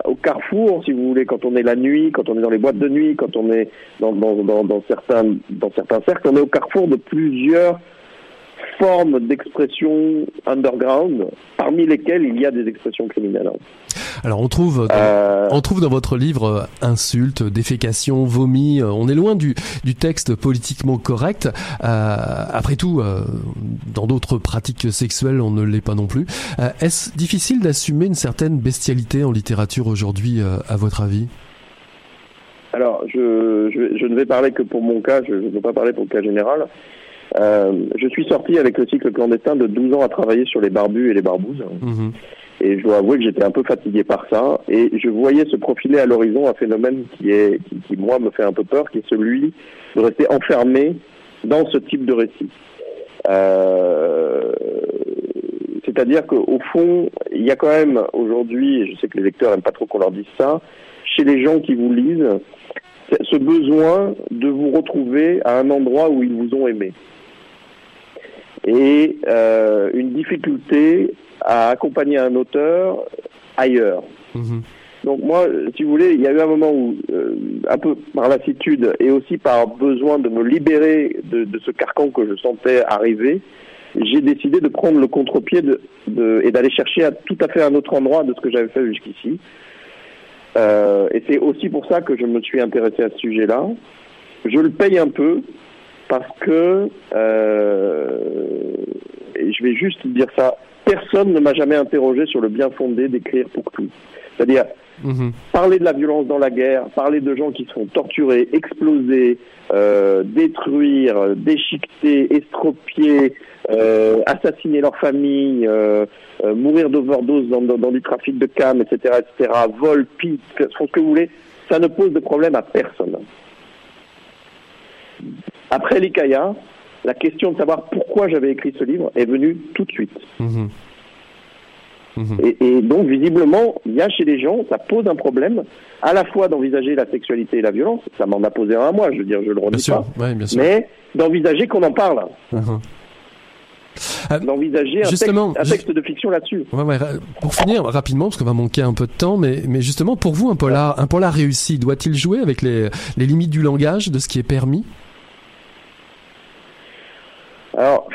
au carrefour, si vous voulez, quand on est la nuit, quand on est dans les boîtes de nuit, quand on est dans certains, dans certains cercles, on est au carrefour de plusieurs formes d'expression underground, parmi lesquelles il y a des expressions criminelles. Alors on trouve, dans, euh... on trouve dans votre livre insultes, défécations, vomis. On est loin du, du texte politiquement correct. Euh, après tout, euh, dans d'autres pratiques sexuelles, on ne l'est pas non plus. Euh, Est-ce difficile d'assumer une certaine bestialité en littérature aujourd'hui, euh, à votre avis? Alors, je, je, je, ne vais parler que pour mon cas. Je ne veux pas parler pour le cas général. Euh, je suis sorti avec le cycle clandestin de 12 ans à travailler sur les barbus et les barbouzes. Mmh. Et je dois avouer que j'étais un peu fatigué par ça. Et je voyais se profiler à l'horizon un phénomène qui, est, qui, qui, moi, me fait un peu peur, qui est celui de rester enfermé dans ce type de récit. Euh, C'est-à-dire qu'au fond, il y a quand même aujourd'hui, et je sais que les lecteurs n'aiment pas trop qu'on leur dise ça, chez les gens qui vous lisent, ce besoin de vous retrouver à un endroit où ils vous ont aimé et euh, une difficulté à accompagner un auteur ailleurs. Mmh. Donc moi, si vous voulez, il y a eu un moment où, euh, un peu par lassitude et aussi par besoin de me libérer de, de ce carcan que je sentais arriver, j'ai décidé de prendre le contre-pied de, de, et d'aller chercher à tout à fait un autre endroit de ce que j'avais fait jusqu'ici. Euh, et c'est aussi pour ça que je me suis intéressé à ce sujet-là. Je le paye un peu parce que, euh, et je vais juste dire ça, personne ne m'a jamais interrogé sur le bien fondé d'écrire pour tout. C'est-à-dire, mmh. parler de la violence dans la guerre, parler de gens qui sont torturés, explosés, euh, détruire, déchiqueter, estropier, euh, assassiner leur famille, euh, euh, mourir d'overdose dans, dans, dans, du trafic de cam, etc., etc., vol, piste, ce que vous voulez, ça ne pose de problème à personne. Après l'ICAIA, la question de savoir pourquoi j'avais écrit ce livre est venue tout de suite. Mmh. Mmh. Et, et, donc, visiblement, il y a chez les gens, ça pose un problème, à la fois d'envisager la sexualité et la violence, ça m'en a posé un à moi, je veux dire, je le redis pas, ouais, mais d'envisager qu'on en parle. Mmh. Euh, d'envisager un, texte, un texte de fiction là-dessus. Ouais, ouais, pour finir rapidement, parce qu'on va manquer un peu de temps, mais, mais justement, pour vous, un polar, un polar réussi, doit-il jouer avec les, les limites du langage, de ce qui est permis? Alors,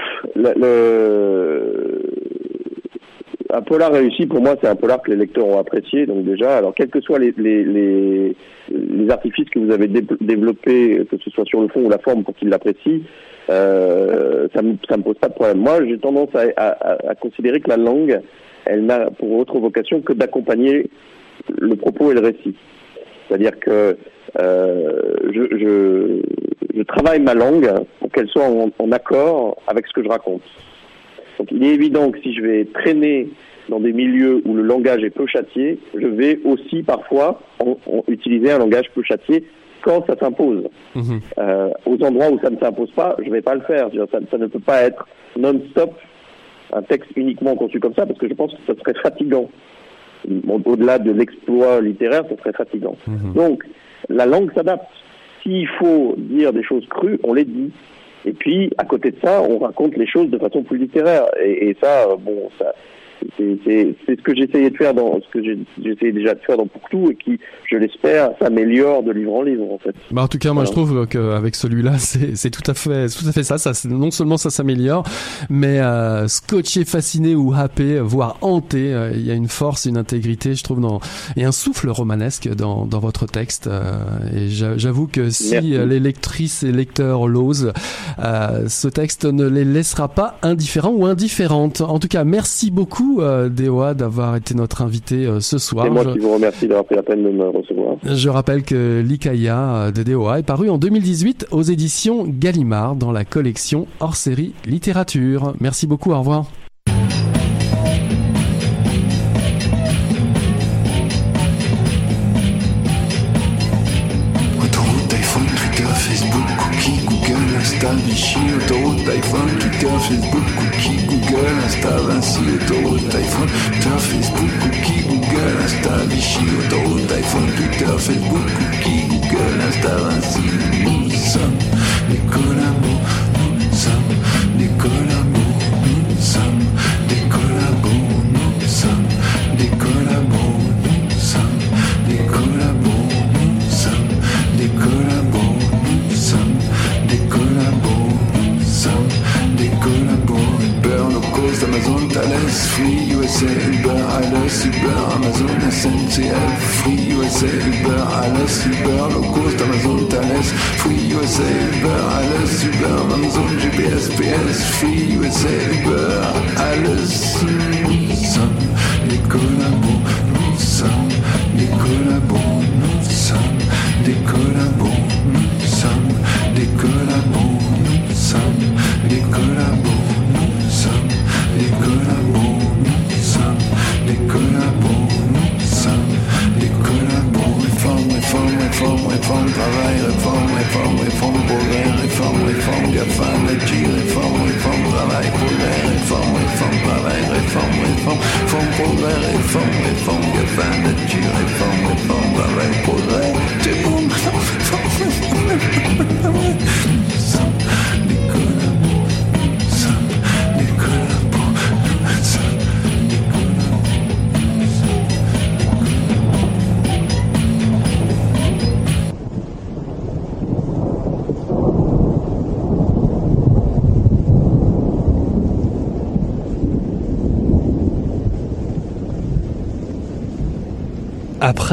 un polar réussi, pour moi, c'est un polar que les lecteurs ont apprécié. Donc déjà, alors quels que soient les, les, les, les artifices que vous avez dé développés, que ce soit sur le fond ou la forme, pour qu'ils l'apprécient, euh, ça me me pose pas de problème. Moi, j'ai tendance à, à, à, considérer que la langue, elle n'a pour autre vocation que d'accompagner le propos et le récit. C'est-à-dire que euh, je, je, je, travaille ma langue pour qu'elle soit en, en, accord avec ce que je raconte. Donc il est évident que si je vais traîner dans des milieux où le langage est peu châtié, je vais aussi parfois en, en utiliser un langage peu châtié quand ça s'impose. Mmh. Euh, aux endroits où ça ne s'impose pas, je ne vais pas le faire. Ça, ça, ne peut pas être non-stop un texte uniquement conçu comme ça, parce que je pense que ça serait fatigant. Au-delà de l'exploit littéraire, ça serait fatigant. Mmh. Donc, la langue s'adapte. S'il faut dire des choses crues, on les dit. Et puis, à côté de ça, on raconte les choses de façon plus littéraire. Et, et ça, bon, ça, c'est ce que j'essayais de faire dans ce que j'essayais déjà de faire dans Pour tout et qui, je l'espère, s'améliore de livre en livre en fait. Bah en tout cas, moi je trouve qu'avec celui-là, c'est tout à fait, tout à fait ça. ça non seulement ça s'améliore, mais euh, scotché, fasciné ou happé, voire hanté, euh, il y a une force, une intégrité, je trouve, dans et un souffle romanesque dans, dans votre texte. Euh, et j'avoue que si les lectrices et lecteurs l'osent, euh, ce texte ne les laissera pas indifférents ou indifférentes. En tout cas, merci beaucoup euh, Dewa d'avoir été notre invité euh, ce soir. C'est moi qui vous remercie d'avoir pris la peine de me recevoir. Je rappelle que l'Ikaya de Dewa est paru en 2018 aux éditions Gallimard dans la collection hors série littérature. Merci beaucoup, au revoir. USA, Uber, Alice, Uber, no cost, Amazon, Thales, Free, USA, Uber, Alice, Uber, Amazon, GPS, PS, Free, USA, Uber, Alice.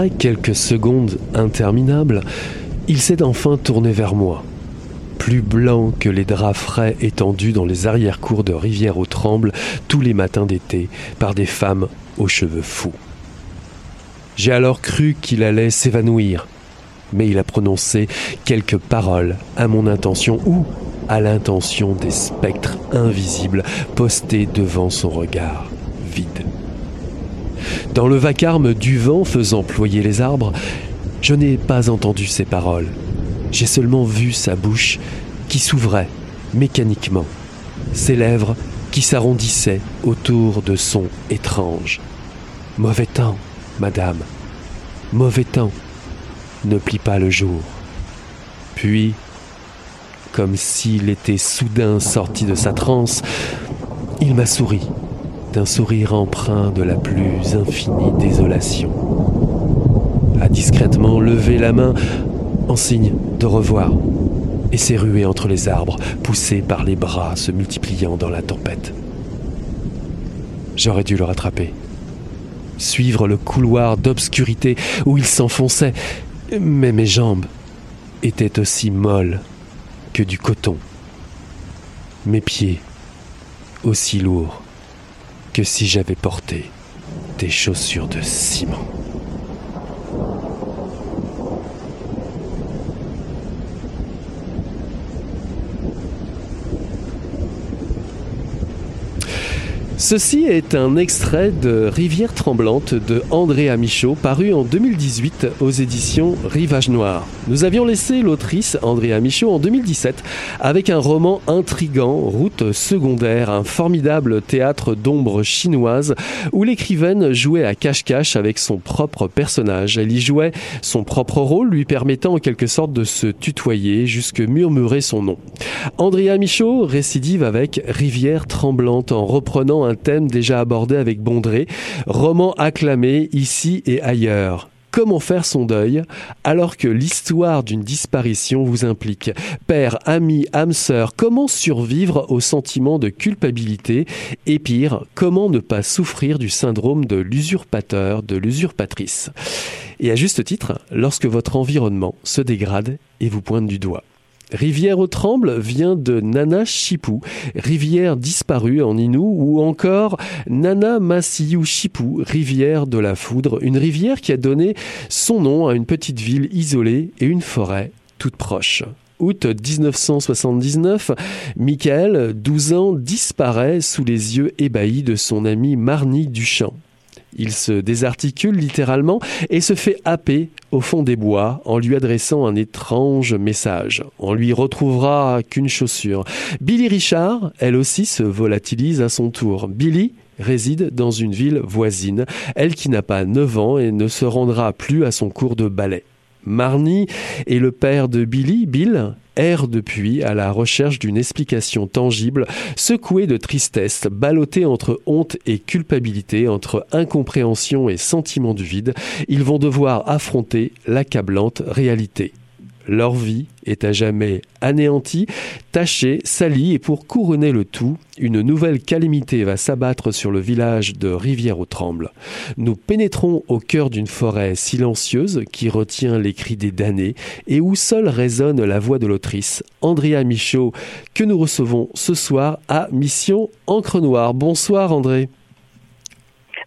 Quelques secondes interminables, il s'est enfin tourné vers moi, plus blanc que les draps frais étendus dans les arrière-cours de rivière aux Trembles tous les matins d'été par des femmes aux cheveux fous. J'ai alors cru qu'il allait s'évanouir, mais il a prononcé quelques paroles à mon intention ou à l'intention des spectres invisibles postés devant son regard vide. Dans le vacarme du vent faisant ployer les arbres, je n'ai pas entendu ses paroles. J'ai seulement vu sa bouche qui s'ouvrait mécaniquement, ses lèvres qui s'arrondissaient autour de son étrange. Mauvais temps, madame. Mauvais temps. Ne plie pas le jour. Puis, comme s'il était soudain sorti de sa transe, il m'a souri d'un sourire empreint de la plus infinie désolation. A discrètement levé la main en signe de revoir et s'est rué entre les arbres, poussé par les bras se multipliant dans la tempête. J'aurais dû le rattraper, suivre le couloir d'obscurité où il s'enfonçait, mais mes jambes étaient aussi molles que du coton, mes pieds aussi lourds que si j'avais porté des chaussures de ciment. Ceci est un extrait de Rivière tremblante de Andrea Michaud, paru en 2018 aux éditions Rivage Noir. Nous avions laissé l'autrice Andrea Michaud en 2017 avec un roman intrigant, Route secondaire, un formidable théâtre d'ombre chinoise où l'écrivaine jouait à cache-cache avec son propre personnage. Elle y jouait son propre rôle, lui permettant en quelque sorte de se tutoyer jusque murmurer son nom. Andrea Michaud récidive avec Rivière tremblante en reprenant un thème déjà abordé avec Bondré, roman acclamé ici et ailleurs. Comment faire son deuil alors que l'histoire d'une disparition vous implique? Père, ami, âme sœur, comment survivre au sentiment de culpabilité? Et pire, comment ne pas souffrir du syndrome de l'usurpateur, de l'usurpatrice? Et à juste titre, lorsque votre environnement se dégrade et vous pointe du doigt. Rivière au Tremble vient de Nana Chipou, rivière disparue en Inou, ou encore Nana Massiou Chipou, rivière de la foudre, une rivière qui a donné son nom à une petite ville isolée et une forêt toute proche. Août 1979, Michael, 12 ans, disparaît sous les yeux ébahis de son ami Marnie Duchamp. Il se désarticule littéralement et se fait happer au fond des bois en lui adressant un étrange message. On lui retrouvera qu'une chaussure. Billy Richard, elle aussi, se volatilise à son tour. Billy réside dans une ville voisine, elle qui n'a pas 9 ans et ne se rendra plus à son cours de ballet. Marnie et le père de Billy, Bill, erre depuis à la recherche d'une explication tangible, secoué de tristesse, ballotté entre honte et culpabilité, entre incompréhension et sentiment du vide, ils vont devoir affronter l'accablante réalité. Leur vie est à jamais anéantie, tachée, salie, et pour couronner le tout, une nouvelle calamité va s'abattre sur le village de Rivière-au-Tremble. Nous pénétrons au cœur d'une forêt silencieuse qui retient les cris des damnés et où seule résonne la voix de l'autrice, Andrea Michaud, que nous recevons ce soir à Mission Encre Noire. Bonsoir André.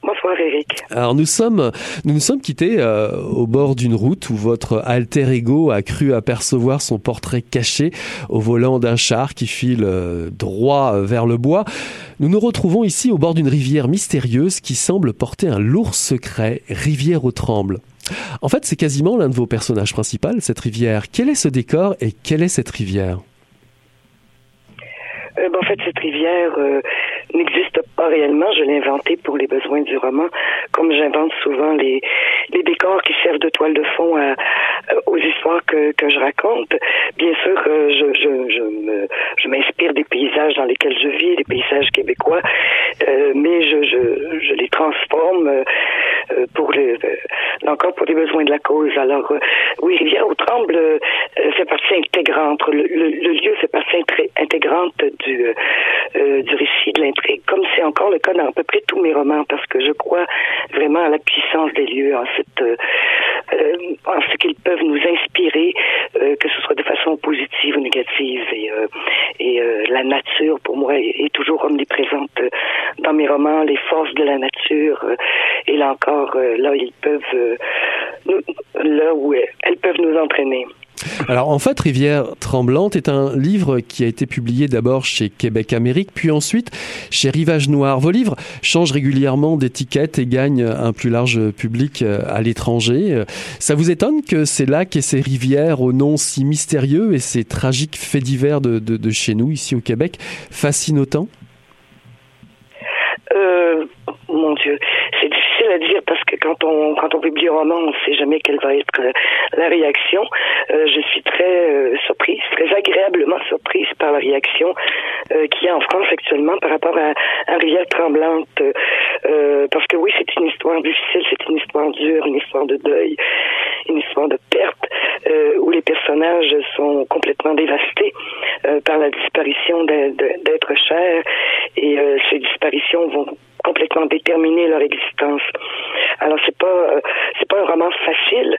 Bonsoir Eric. Alors nous sommes, nous nous sommes quittés euh, au bord d'une route où votre alter ego a cru apercevoir son portrait caché au volant d'un char qui file euh, droit vers le bois. Nous nous retrouvons ici au bord d'une rivière mystérieuse qui semble porter un lourd secret, rivière au tremble. En fait, c'est quasiment l'un de vos personnages principaux, cette rivière. Quel est ce décor et quelle est cette rivière? Euh, ben, en fait, cette rivière euh, n'existe pas réellement. Je l'ai inventée pour les besoins du roman, comme j'invente souvent les, les décors qui servent de toile de fond à, aux histoires que, que je raconte. Bien sûr, euh, je, je, je, me, je m'inspire des paysages dans lesquels je vis, des paysages québécois, euh, mais je, je, je les transforme euh, pour les, encore pour les besoins de la cause. Alors, oui, Rivière au Tremble fait partie intégrante. Le, le, le, lieu fait partie intégrante du, du récit de l'intrigue, comme c'est encore le cas dans à peu près tous mes romans, parce que je crois vraiment à la puissance des lieux, en cette, en ce qu'ils peuvent nous inspirer, euh, que ce soit de façon positive ou négative. Et, euh, et euh, la nature, pour moi, est, toujours omniprésente dans mes romans. Les forces de la nature, et là encore, là ils peuvent, nous, là où elles peuvent nous entraîner. Alors en fait, Rivière Tremblante est un livre qui a été publié d'abord chez Québec Amérique, puis ensuite chez Rivage Noir. Vos livres changent régulièrement d'étiquette et gagnent un plus large public euh, à l'étranger. Ça vous étonne que ces lacs et ces rivières au nom si mystérieux et ces tragiques faits divers de chez nous, ici au Québec, fascinent autant euh, mon Dieu, c'est difficile à dire parce que quand on quand on publie un roman, on ne sait jamais quelle va être la réaction. Euh, je suis très euh, surprise, très agréablement surprise par la réaction euh, qu'il y a en France actuellement par rapport à, à Rivière Tremblante. Euh, parce que oui, c'est une histoire difficile, c'est une histoire dure, une histoire de deuil, une histoire de perte, où les personnages sont complètement dévastés par la disparition d'êtres chers et ces disparitions vont complètement déterminer leur existence. Alors c'est pas euh, c'est pas un roman facile.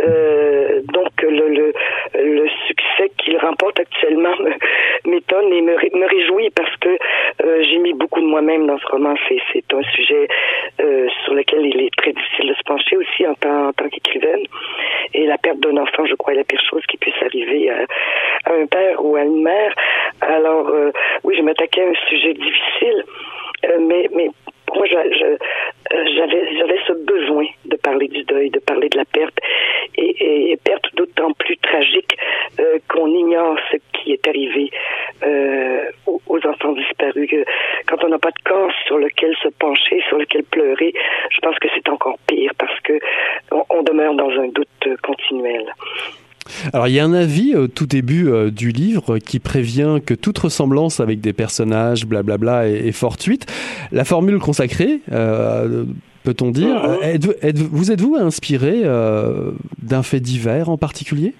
Euh, donc le, le, remporte actuellement m'étonne et me, réjouit parce que euh, j'ai mis beaucoup de moi-même dans ce roman. C'est un sujet euh, sur lequel il est très difficile de se pencher aussi en tant, qu'écrivaine. Et la perte d'un enfant, je crois, est la pire chose qui puisse arriver à, un père ou à une mère. Alors euh, oui, je m'attaquais à un sujet difficile. Euh, mais, moi, j'avais ce besoin de parler du deuil, de parler de la perte, et, perte d'autant plus tragique euh, qu'on ignore ce qui est arrivé euh, aux, enfants disparus. Quand on n'a pas de corps sur lequel se pencher, sur lequel pleurer, je pense que c'est encore pire parce que on, demeure dans un doute continuel. Alors il y a un avis au tout début euh, du livre qui prévient que toute ressemblance avec des personnages blablabla est, fortuite. La formule consacrée, euh, peut-on dire, êtes-vous- êtes-vous- vous êtes-vous inspiré euh, d'un fait divers en particulier?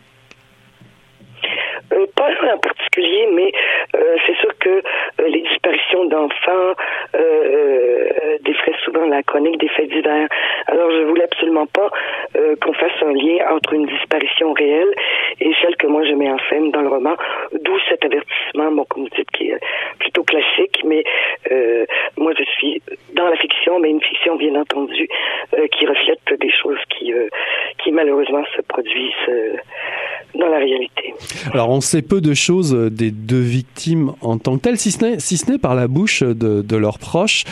Euh, pas un en particulier, mais euh, c'est sûr que euh, les d'enfants euh, euh, défraient souvent la chronique des faits divers. Alors, je voulais absolument pas euh, qu'on fasse un lien entre une disparition réelle et celle que moi je mets en scène dans le roman, d'où cet avertissement, bon, comme vous dites, qui est plutôt classique, mais moi je suis dans la fiction, mais une fiction bien entendu qui reflète des choses qui, qui malheureusement se produisent dans la réalité. Alors on sait peu de choses des deux victimes en tant que telles, si ce n'est si par la bouche de, leurs proches.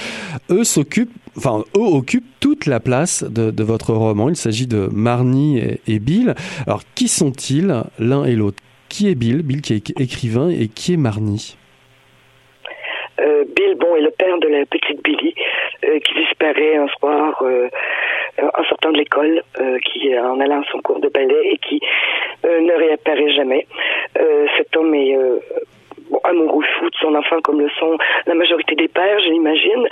Eux s'occupent, enfin eux occupent toute la place de, votre roman. Il s'agit de Marnie et, Bill. Alors qui sont-ils l'un et l'autre? Qui est Bill? Bill qui est écrivain et qui est Marnie? Euh, Bill, bon, est le père de la petite Billy, euh, qui disparaît un soir euh, en sortant de l'école, qui en allant à son cours de ballet et qui ne réapparaît jamais. Cet homme est bon, amoureux de son enfant, comme le sont la majorité des pères, je l'imagine.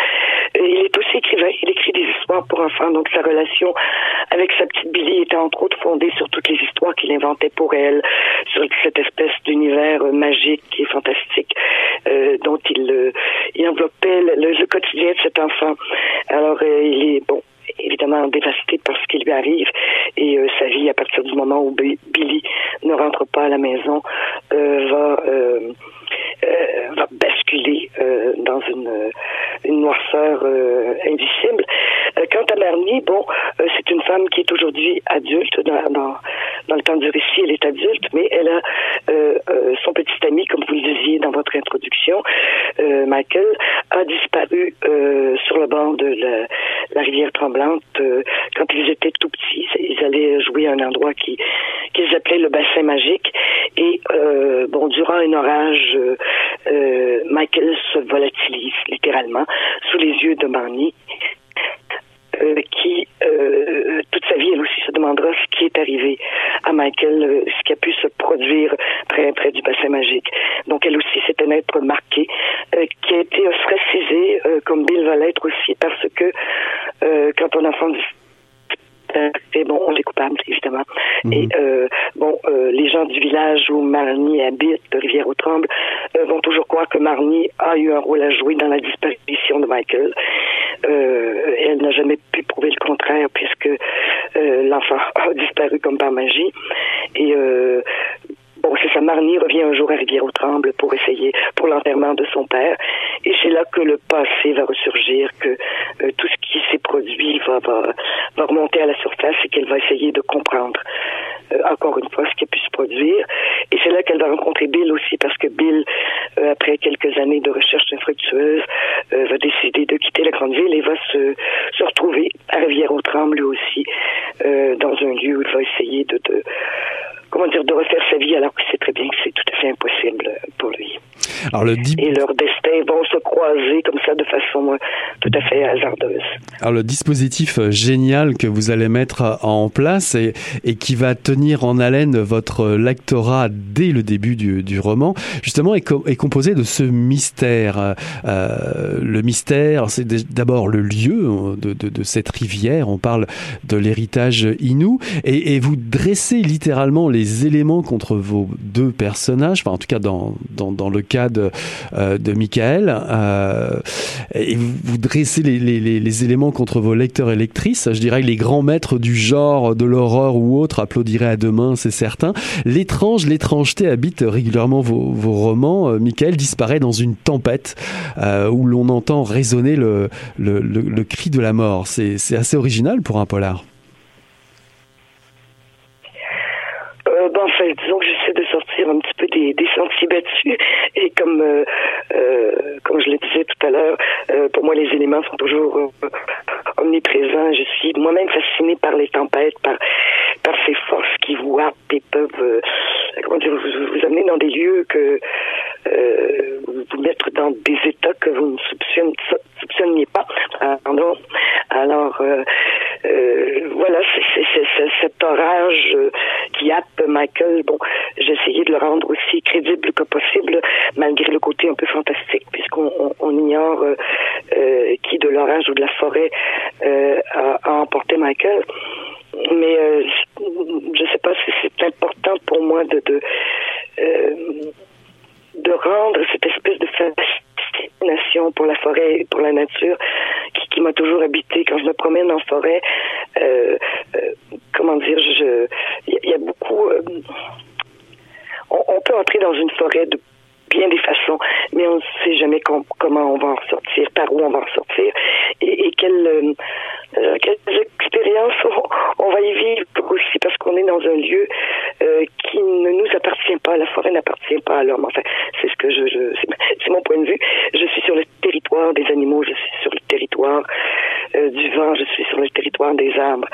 Il est aussi écrivain, il écrit des histoires pour enfants, donc sa relation avec sa petite Billy était entre autres fondée sur toutes les histoires qu'il inventait pour elle, sur cette espèce d'univers euh, magique et fantastique euh, dont il, euh, il enveloppait le, le- quotidien de cet enfant. Alors, euh, il est, bon, évidemment dévasté par ce qui lui arrive et euh, sa vie, à partir du moment où Bi- Billy ne rentre pas à la maison, euh, va... euh, euh, va basculer euh, dans une, euh, noirceur euh, invisible. Euh, quant à Marnie, bon, c'est une femme qui est aujourd'hui adulte. Dans, dans, le temps du récit, elle est adulte, mais elle a son petit ami, comme vous le disiez dans votre introduction, Michael, a disparu sur le bord de la, rivière tremblante quand ils étaient tout petits. Ils allaient jouer à un endroit qui qu'ils appelaient le bassin magique. Et bon, durant un orage, euh, euh, Michael se volatilise littéralement sous les yeux de Marnie. euh, qui toute sa vie elle aussi se demandera ce qui est arrivé à Michael, ce qui a pu se produire près près du bassin magique. Donc elle aussi c'est un être marqué qui a été ostracisé comme Bill va l'être aussi parce que quand on enfant et bon, on est coupable, évidemment. Et euh, bon, euh, les gens du village où Marnie habite, de Rivière-au-Tremble, euh, vont toujours croire que Marnie a eu un rôle à jouer dans la disparition de Michael. Euh, elle n'a jamais pu prouver le contraire puisque euh, l'enfant a disparu comme par magie. Et euh, Bon, c'est ça, Marnie revient un jour à Rivière-au-Tremble pour essayer, pour l'enterrement de son père. Et c'est là que le passé va ressurgir, que euh, tout ce qui s'est produit va, va, va remonter à la surface et qu'elle va essayer de comprendre euh, encore une fois ce qui a pu se produire. Et c'est là qu'elle va rencontrer Bill aussi, parce que Bill, euh, après quelques années de recherche infructueuse, euh, va décider de quitter la grande ville et va se, se retrouver à Rivière-au-Tremble lui aussi, euh, dans un lieu où il va essayer de, de comment dire, de refaire sa vie alors qu'il sait très bien que c'est tout à fait impossible pour lui. Alors le, di- Et leurs destins vont se croiser comme ça de façon euh, tout à fait hasardeuse. alors, le dispositif euh, génial que vous allez mettre euh, en place et, et qui va tenir en haleine votre lectorat dès le début du, du roman, justement, est, co- est composé de ce mystère. Euh, le mystère, c'est d'abord le lieu de, de- de cette rivière. On parle de l'héritage inou et, et vous dressez littéralement les éléments contre vos deux personnages, enfin en tout cas dans, dans, dans le cas de, euh, de Michael, euh, et vous, dressez les, éléments contre vos lecteurs et lectrices. Je dirais que les grands maîtres du genre, de l'horreur ou autre applaudiraient à deux mains, c'est certain. L'étrange, l'étrangeté habite régulièrement vos, romans. Euh, Michael disparaît dans une tempête où l'on entend résonner le, cri de la mort. C'est assez original pour un polar. Ben, enfin, disons que j'essaie de sortir un petit peu des, des sentiers battus. Et comme, euh, euh, comme je le disais tout à l'heure, euh, pour moi, les éléments sont toujours euh, omniprésents. Je suis moi-même fascinée par les tempêtes, par, par ces forces qui vous happent et peuvent euh, comment dire, vous, amener dans des lieux que euh, vous mettre dans des états que vous ne soupçonniez pas. Pardon. Alors, euh, voilà, cet orage euh, qui happe Michael, bon, j'ai essayé de le rendre aussi crédible que possible, malgré le côté un peu fantastique, puisqu'on on, ignore euh, qui de l'orage ou de la forêt a, emporté Michael. Mais je sais pas si c'est important pour moi de de, de rendre cette espèce de fascination pour la forêt pour la nature qui, m'a toujours habité quand je me promène en forêt euh, euh, comment dire il y, y, a beaucoup euh, on, on, peut entrer dans une forêt de bien des façons, mais on ne sait jamais com comment on va en sortir, par où on va en sortir, et, euh, euh, quelles expériences on, va y vivre aussi, parce qu'on est dans un lieu euh, qui ne nous appartient pas, la forêt n'appartient pas à l'homme. Enfin, c'est ce que je, c'est mon point de vue. Je suis sur le territoire des animaux, je suis sur le territoire du vent, je suis sur le territoire des arbres,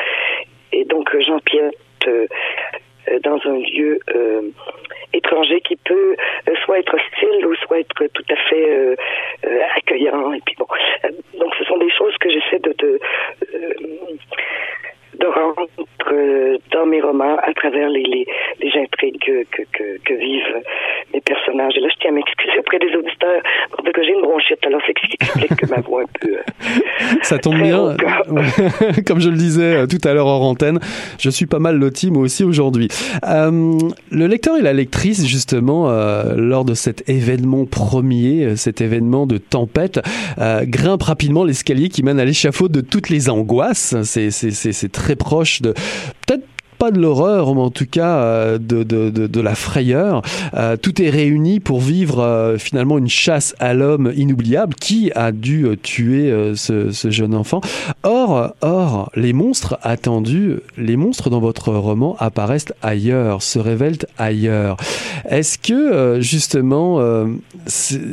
et donc j'empiète dans un lieu étranger qui peut euh, soit être hostile ou soit être tout à fait euh, euh accueillant. Et puis bon, donc ce sont des choses que j'essaie de, de, de rendre dans mes romans à travers les, les, les intrigues que, que, que, vivent mes personnages. Et là, je tiens à m'excuser auprès des auditeurs parce que j'ai une bronchite, alors c'est explique que ma voix un peu... Ça tombe bien. Comme je le disais tout à l'heure hors antenne, je suis pas mal loti moi aussi aujourd'hui. Euh, le lecteur et la lectrice, justement, euh, lors de cet événement premier, cet événement de tempête, euh, grimpe rapidement l'escalier qui mène à l'échafaud de toutes les angoisses. C'est très proche de peut-être pas de l'horreur, mais en tout cas euh, de, la frayeur. Euh, tout est réuni pour vivre euh, finalement une chasse à l'homme inoubliable qui a dû tuer ce, jeune enfant? Or, or, les monstres attendus, les monstres dans votre roman apparaissent ailleurs, se révèlent ailleurs. Est-ce que justement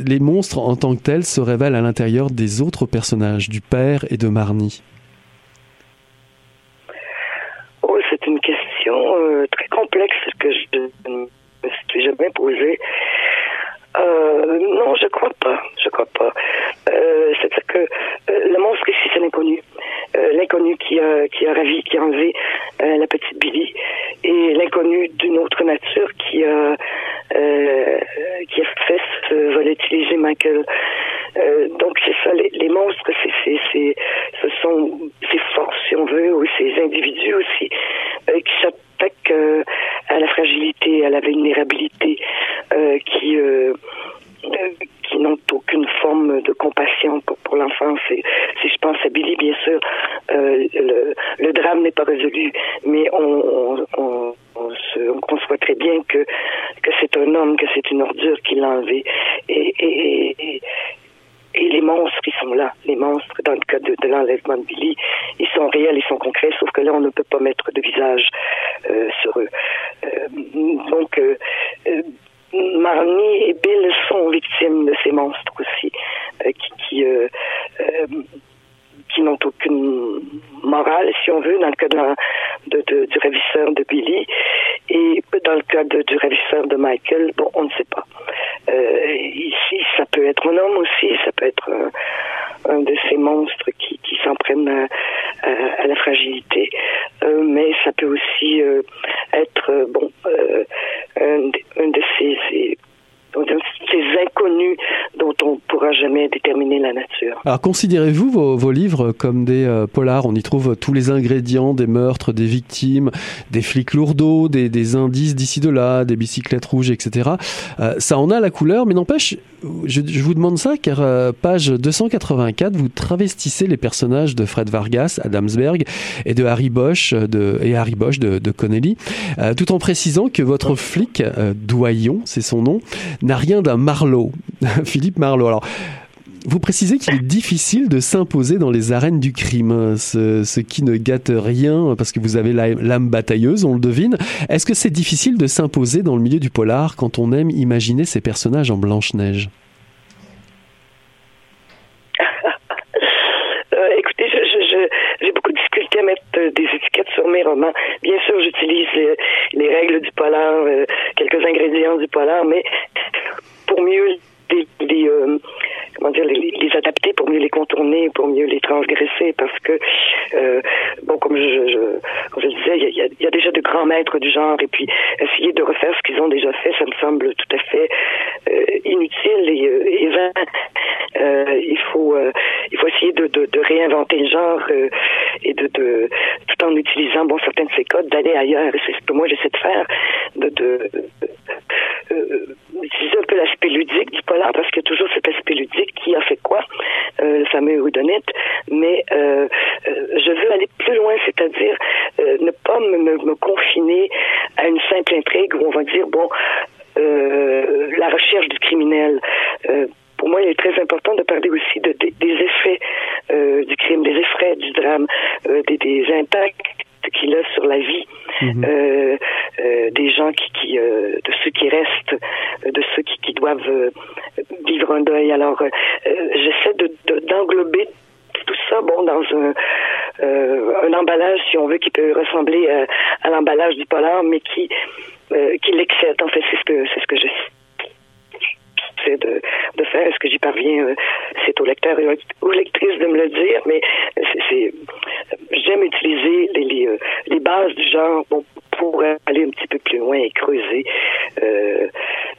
les monstres en tant que tels se révèlent à l'intérieur des autres personnages, du père et de Marnie? C'est une question euh, très complexe que je ne me suis jamais posée. Euh, non, je crois pas. Je crois pas. Euh, C'est-à-dire que euh, le monstre ici, c'est l'inconnu. Euh, l'inconnu qui a, qui a ravi, qui a enlevé euh, la petite Billy, et l'inconnu d'une autre nature qui a, qui a fait se volatiliser Michael. donc c'est ça, les, les monstres, c'est, c'est, ce sont ces forces, si on veut, ou ces individus aussi, qui à la fragilité, à la vulnérabilité, qui qui n'ont aucune forme de compassion pour, l'enfance. Si je pense à Billy, bien sûr, euh, le, drame n'est pas résolu, mais on, conçoit très bien que, c'est un homme, que c'est une ordure qui l'a enlevé. Et les monstres, ils sont là. Les monstres, dans le cas de, l'enlèvement de Billy, ils sont réels, ils sont concrets, sauf que là, on ne peut pas mettre de visage euh, sur eux. Euh, donc, euh, Marnie et Bill sont victimes de ces monstres aussi, qui, qui, n'ont aucune morale, si on veut, dans le cas de, du ravisseur de Billy, et dans le cas de, du ravisseur de Michael, bon, on ne sait pas. ici, ça peut être un homme aussi, ça peut être un, un de ces monstres qui, qui s'en prennent à, à, à, la fragilité, mais ça peut aussi être, bon, un, un de ces, ces ces inconnus dont on ne pourra jamais déterminer la nature. Alors considérez-vous vos, vos, livres comme des euh, polars? On y trouve tous les ingrédients, des meurtres, des victimes, des flics lourdeaux, des, des indices d'ici de là, des bicyclettes rouges, etc. Euh, ça en a la couleur, mais n'empêche, je, je, vous demande ça car euh, page 284, vous travestissez les personnages de Fred Vargas, Adamsberg et de Harry Bosch de, et Harry Bosch de, de Connelly, euh, tout en précisant que votre flic, euh, Doyon, c'est son nom, n'a rien d'un Marlowe, Philippe Marlowe. Alors, vous précisez qu'il est difficile de s'imposer dans les arènes du crime, ce, ce, qui ne gâte rien parce que vous avez l'âme batailleuse, on le devine. Est-ce que c'est difficile de s'imposer dans le milieu du polar quand on aime imaginer ces personnages en Blanche-Neige? Euh, Écoutez, j'ai beaucoup de difficulté à mettre euh, des étiquettes sur mes romans. Bien sûr, j'utilise les, les, règles du polar, euh, quelques ingrédients du polar, mais pour mieux des, des, euh, comment dire, les, adapter pour mieux les contourner, pour mieux les transgresser, parce que, euh, bon, comme je, je, disais, il y a, déjà de grands maîtres du genre, et puis essayer de refaire ce qu'ils ont déjà fait, ça me semble tout à fait euh, inutile et, euh, et vain. Il faut, il faut essayer de, de, réinventer le genre et de, tout en utilisant, bon, certains de ces codes, d'aller ailleurs. C'est ce que moi j'essaie de faire, de, de utiliser un peu l'aspect ludique du polar parce qu'il y a toujours cet aspect ludique qui a fait quoi, euh, le fameux Houdonite, mais euh, euh, je veux aller plus loin, c'est-à-dire ne pas me, confiner à une simple intrigue où on va dire, bon, la recherche du criminel. pour moi, il est très important de parler aussi de, de des effets du crime, des effets du drame, des impacts qu'il a sur la vie mmh. euh, euh, des gens qui, qui euh, de ceux qui restent, de ceux qui, qui doivent vivre un deuil. Alors, j'essaie de, d'englober tout ça, bon, dans un, un emballage, si on veut, qui peut ressembler à, à l'emballage du polar, mais qui qui l'excède. En fait, c'est ce que c'est ce que je de, de faire. Est-ce que j'y parviens? C'est au lecteur et aux lectrices de me le dire, mais c'est, j'aime utiliser les, les, les, bases du genre pour aller un petit peu plus loin et creuser. Euh,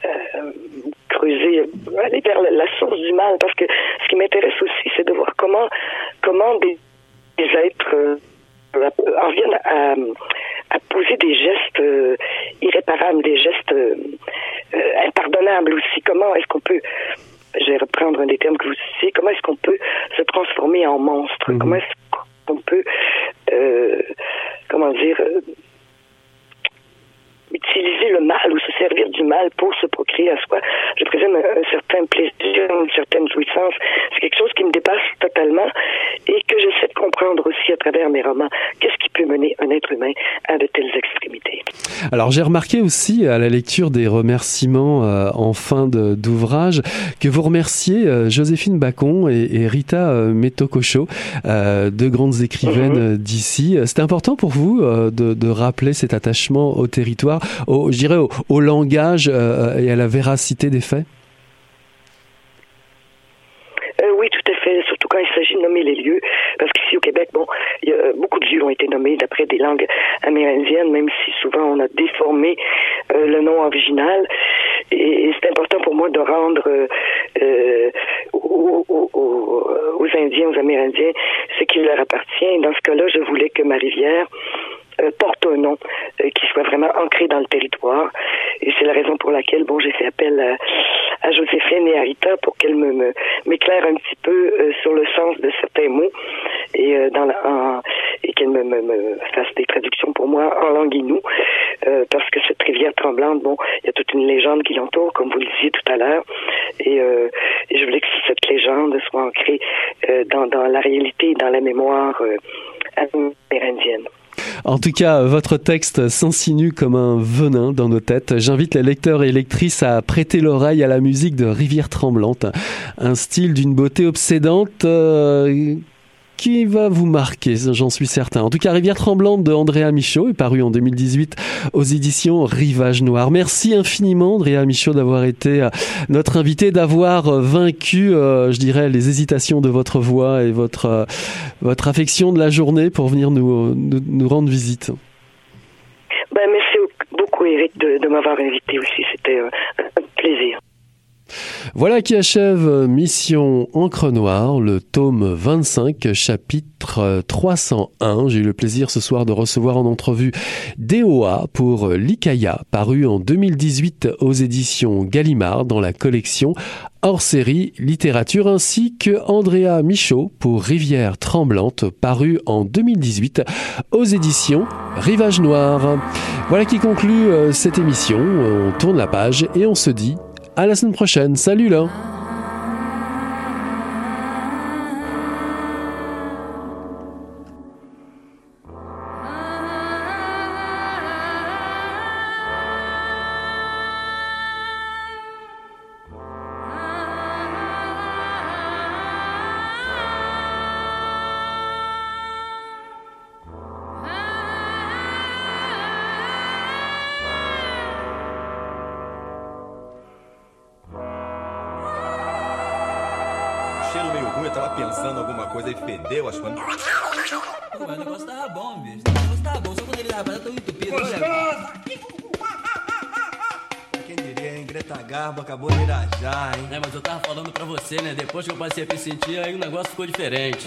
euh, creuser, aller vers la source du mal, parce que ce qui m'intéresse aussi, c'est de voir comment, comment des, des êtres euh, en viennent à, à poser des gestes euh, irréparables, des gestes euh, impardonnables aussi. Comment est-ce qu'on peut, je vais reprendre un des termes que vous citez, comment est-ce qu'on peut se transformer en monstre? -hmm. Comment est-ce qu'on peut, euh, comment dire, utiliser le mal ou se servir du mal pour se procréer à soi, je présume un, un certain plaisir, une certaine jouissance. C'est quelque chose qui me dépasse totalement et que j'essaie de comprendre aussi à travers mes romans. Qu'est-ce qui peut mener un être humain à de telles extrémités? Alors j'ai remarqué aussi à la lecture des remerciements euh, en fin d'ouvrage que vous remerciez euh, Joséphine Bacon et, et Rita euh, Metococho, deux grandes écrivaines mm -hmm. d'ici. C'était important pour vous de, de rappeler cet attachement au territoire au, je dirais au, langage euh, et à la véracité des faits? Euh, Oui, tout à fait, surtout quand il s'agit de nommer les lieux, parce qu'ici au Québec, bon, beaucoup de lieux ont été nommés d'après des langues amérindiennes, même si souvent on a déformé euh, le nom original. Et, c'est important pour moi de rendre aux, aux, Indiens, aux Amérindiens, ce qui leur appartient. Dans ce cas-là, je voulais que ma rivière porte un nom euh, qui soit vraiment ancré dans le territoire. Et c'est la raison pour laquelle, bon, j'ai fait appel à, à Joséphine et à Rita pour qu'elles me, m'éclairent un petit peu euh, sur le sens de certains mots et euh, dans la, en, et qu'elles me, me, me, fassent des traductions pour moi en langue inou, euh, parce que cette rivière tremblante, bon, il y a toute une légende qui l'entoure, comme vous le disiez tout à l'heure, et, et, je voulais que cette légende soit ancrée dans, dans la réalité et dans la mémoire amérindienne. En tout cas, votre texte s'insinue comme un venin dans nos têtes. J'invite les lecteurs et lectrices à prêter l'oreille à la musique de Rivière Tremblante, un style d'une beauté obsédante. Euh qui va vous marquer, j'en suis certain. En tout cas, Rivière Tremblante de Andrea Michaud est paru en 2018 aux éditions Rivage Noir. Merci infiniment, Andrea Michaud, d'avoir été notre invité, d'avoir vaincu, euh, je dirais, les hésitations de votre voix et votre, euh, votre affection de la journée pour venir nous, nous, nous rendre visite. Ben, merci beaucoup, Eric, de, de m'avoir invité aussi. C'était un plaisir. Voilà qui achève Mission Encre Noire, le tome 25, chapitre 301. J'ai eu le plaisir ce soir de recevoir en entrevue DOA pour l'Ikaya, paru en 2018 aux éditions Gallimard dans la collection hors série littérature ainsi que Andrea Michaud pour Rivière Tremblante paru en 2018 aux éditions Rivage Noir. Voilà qui conclut euh, cette émission. On tourne la page et on se dit à la semaine prochaine. Salut là sentir, aí o negócio ficou diferente.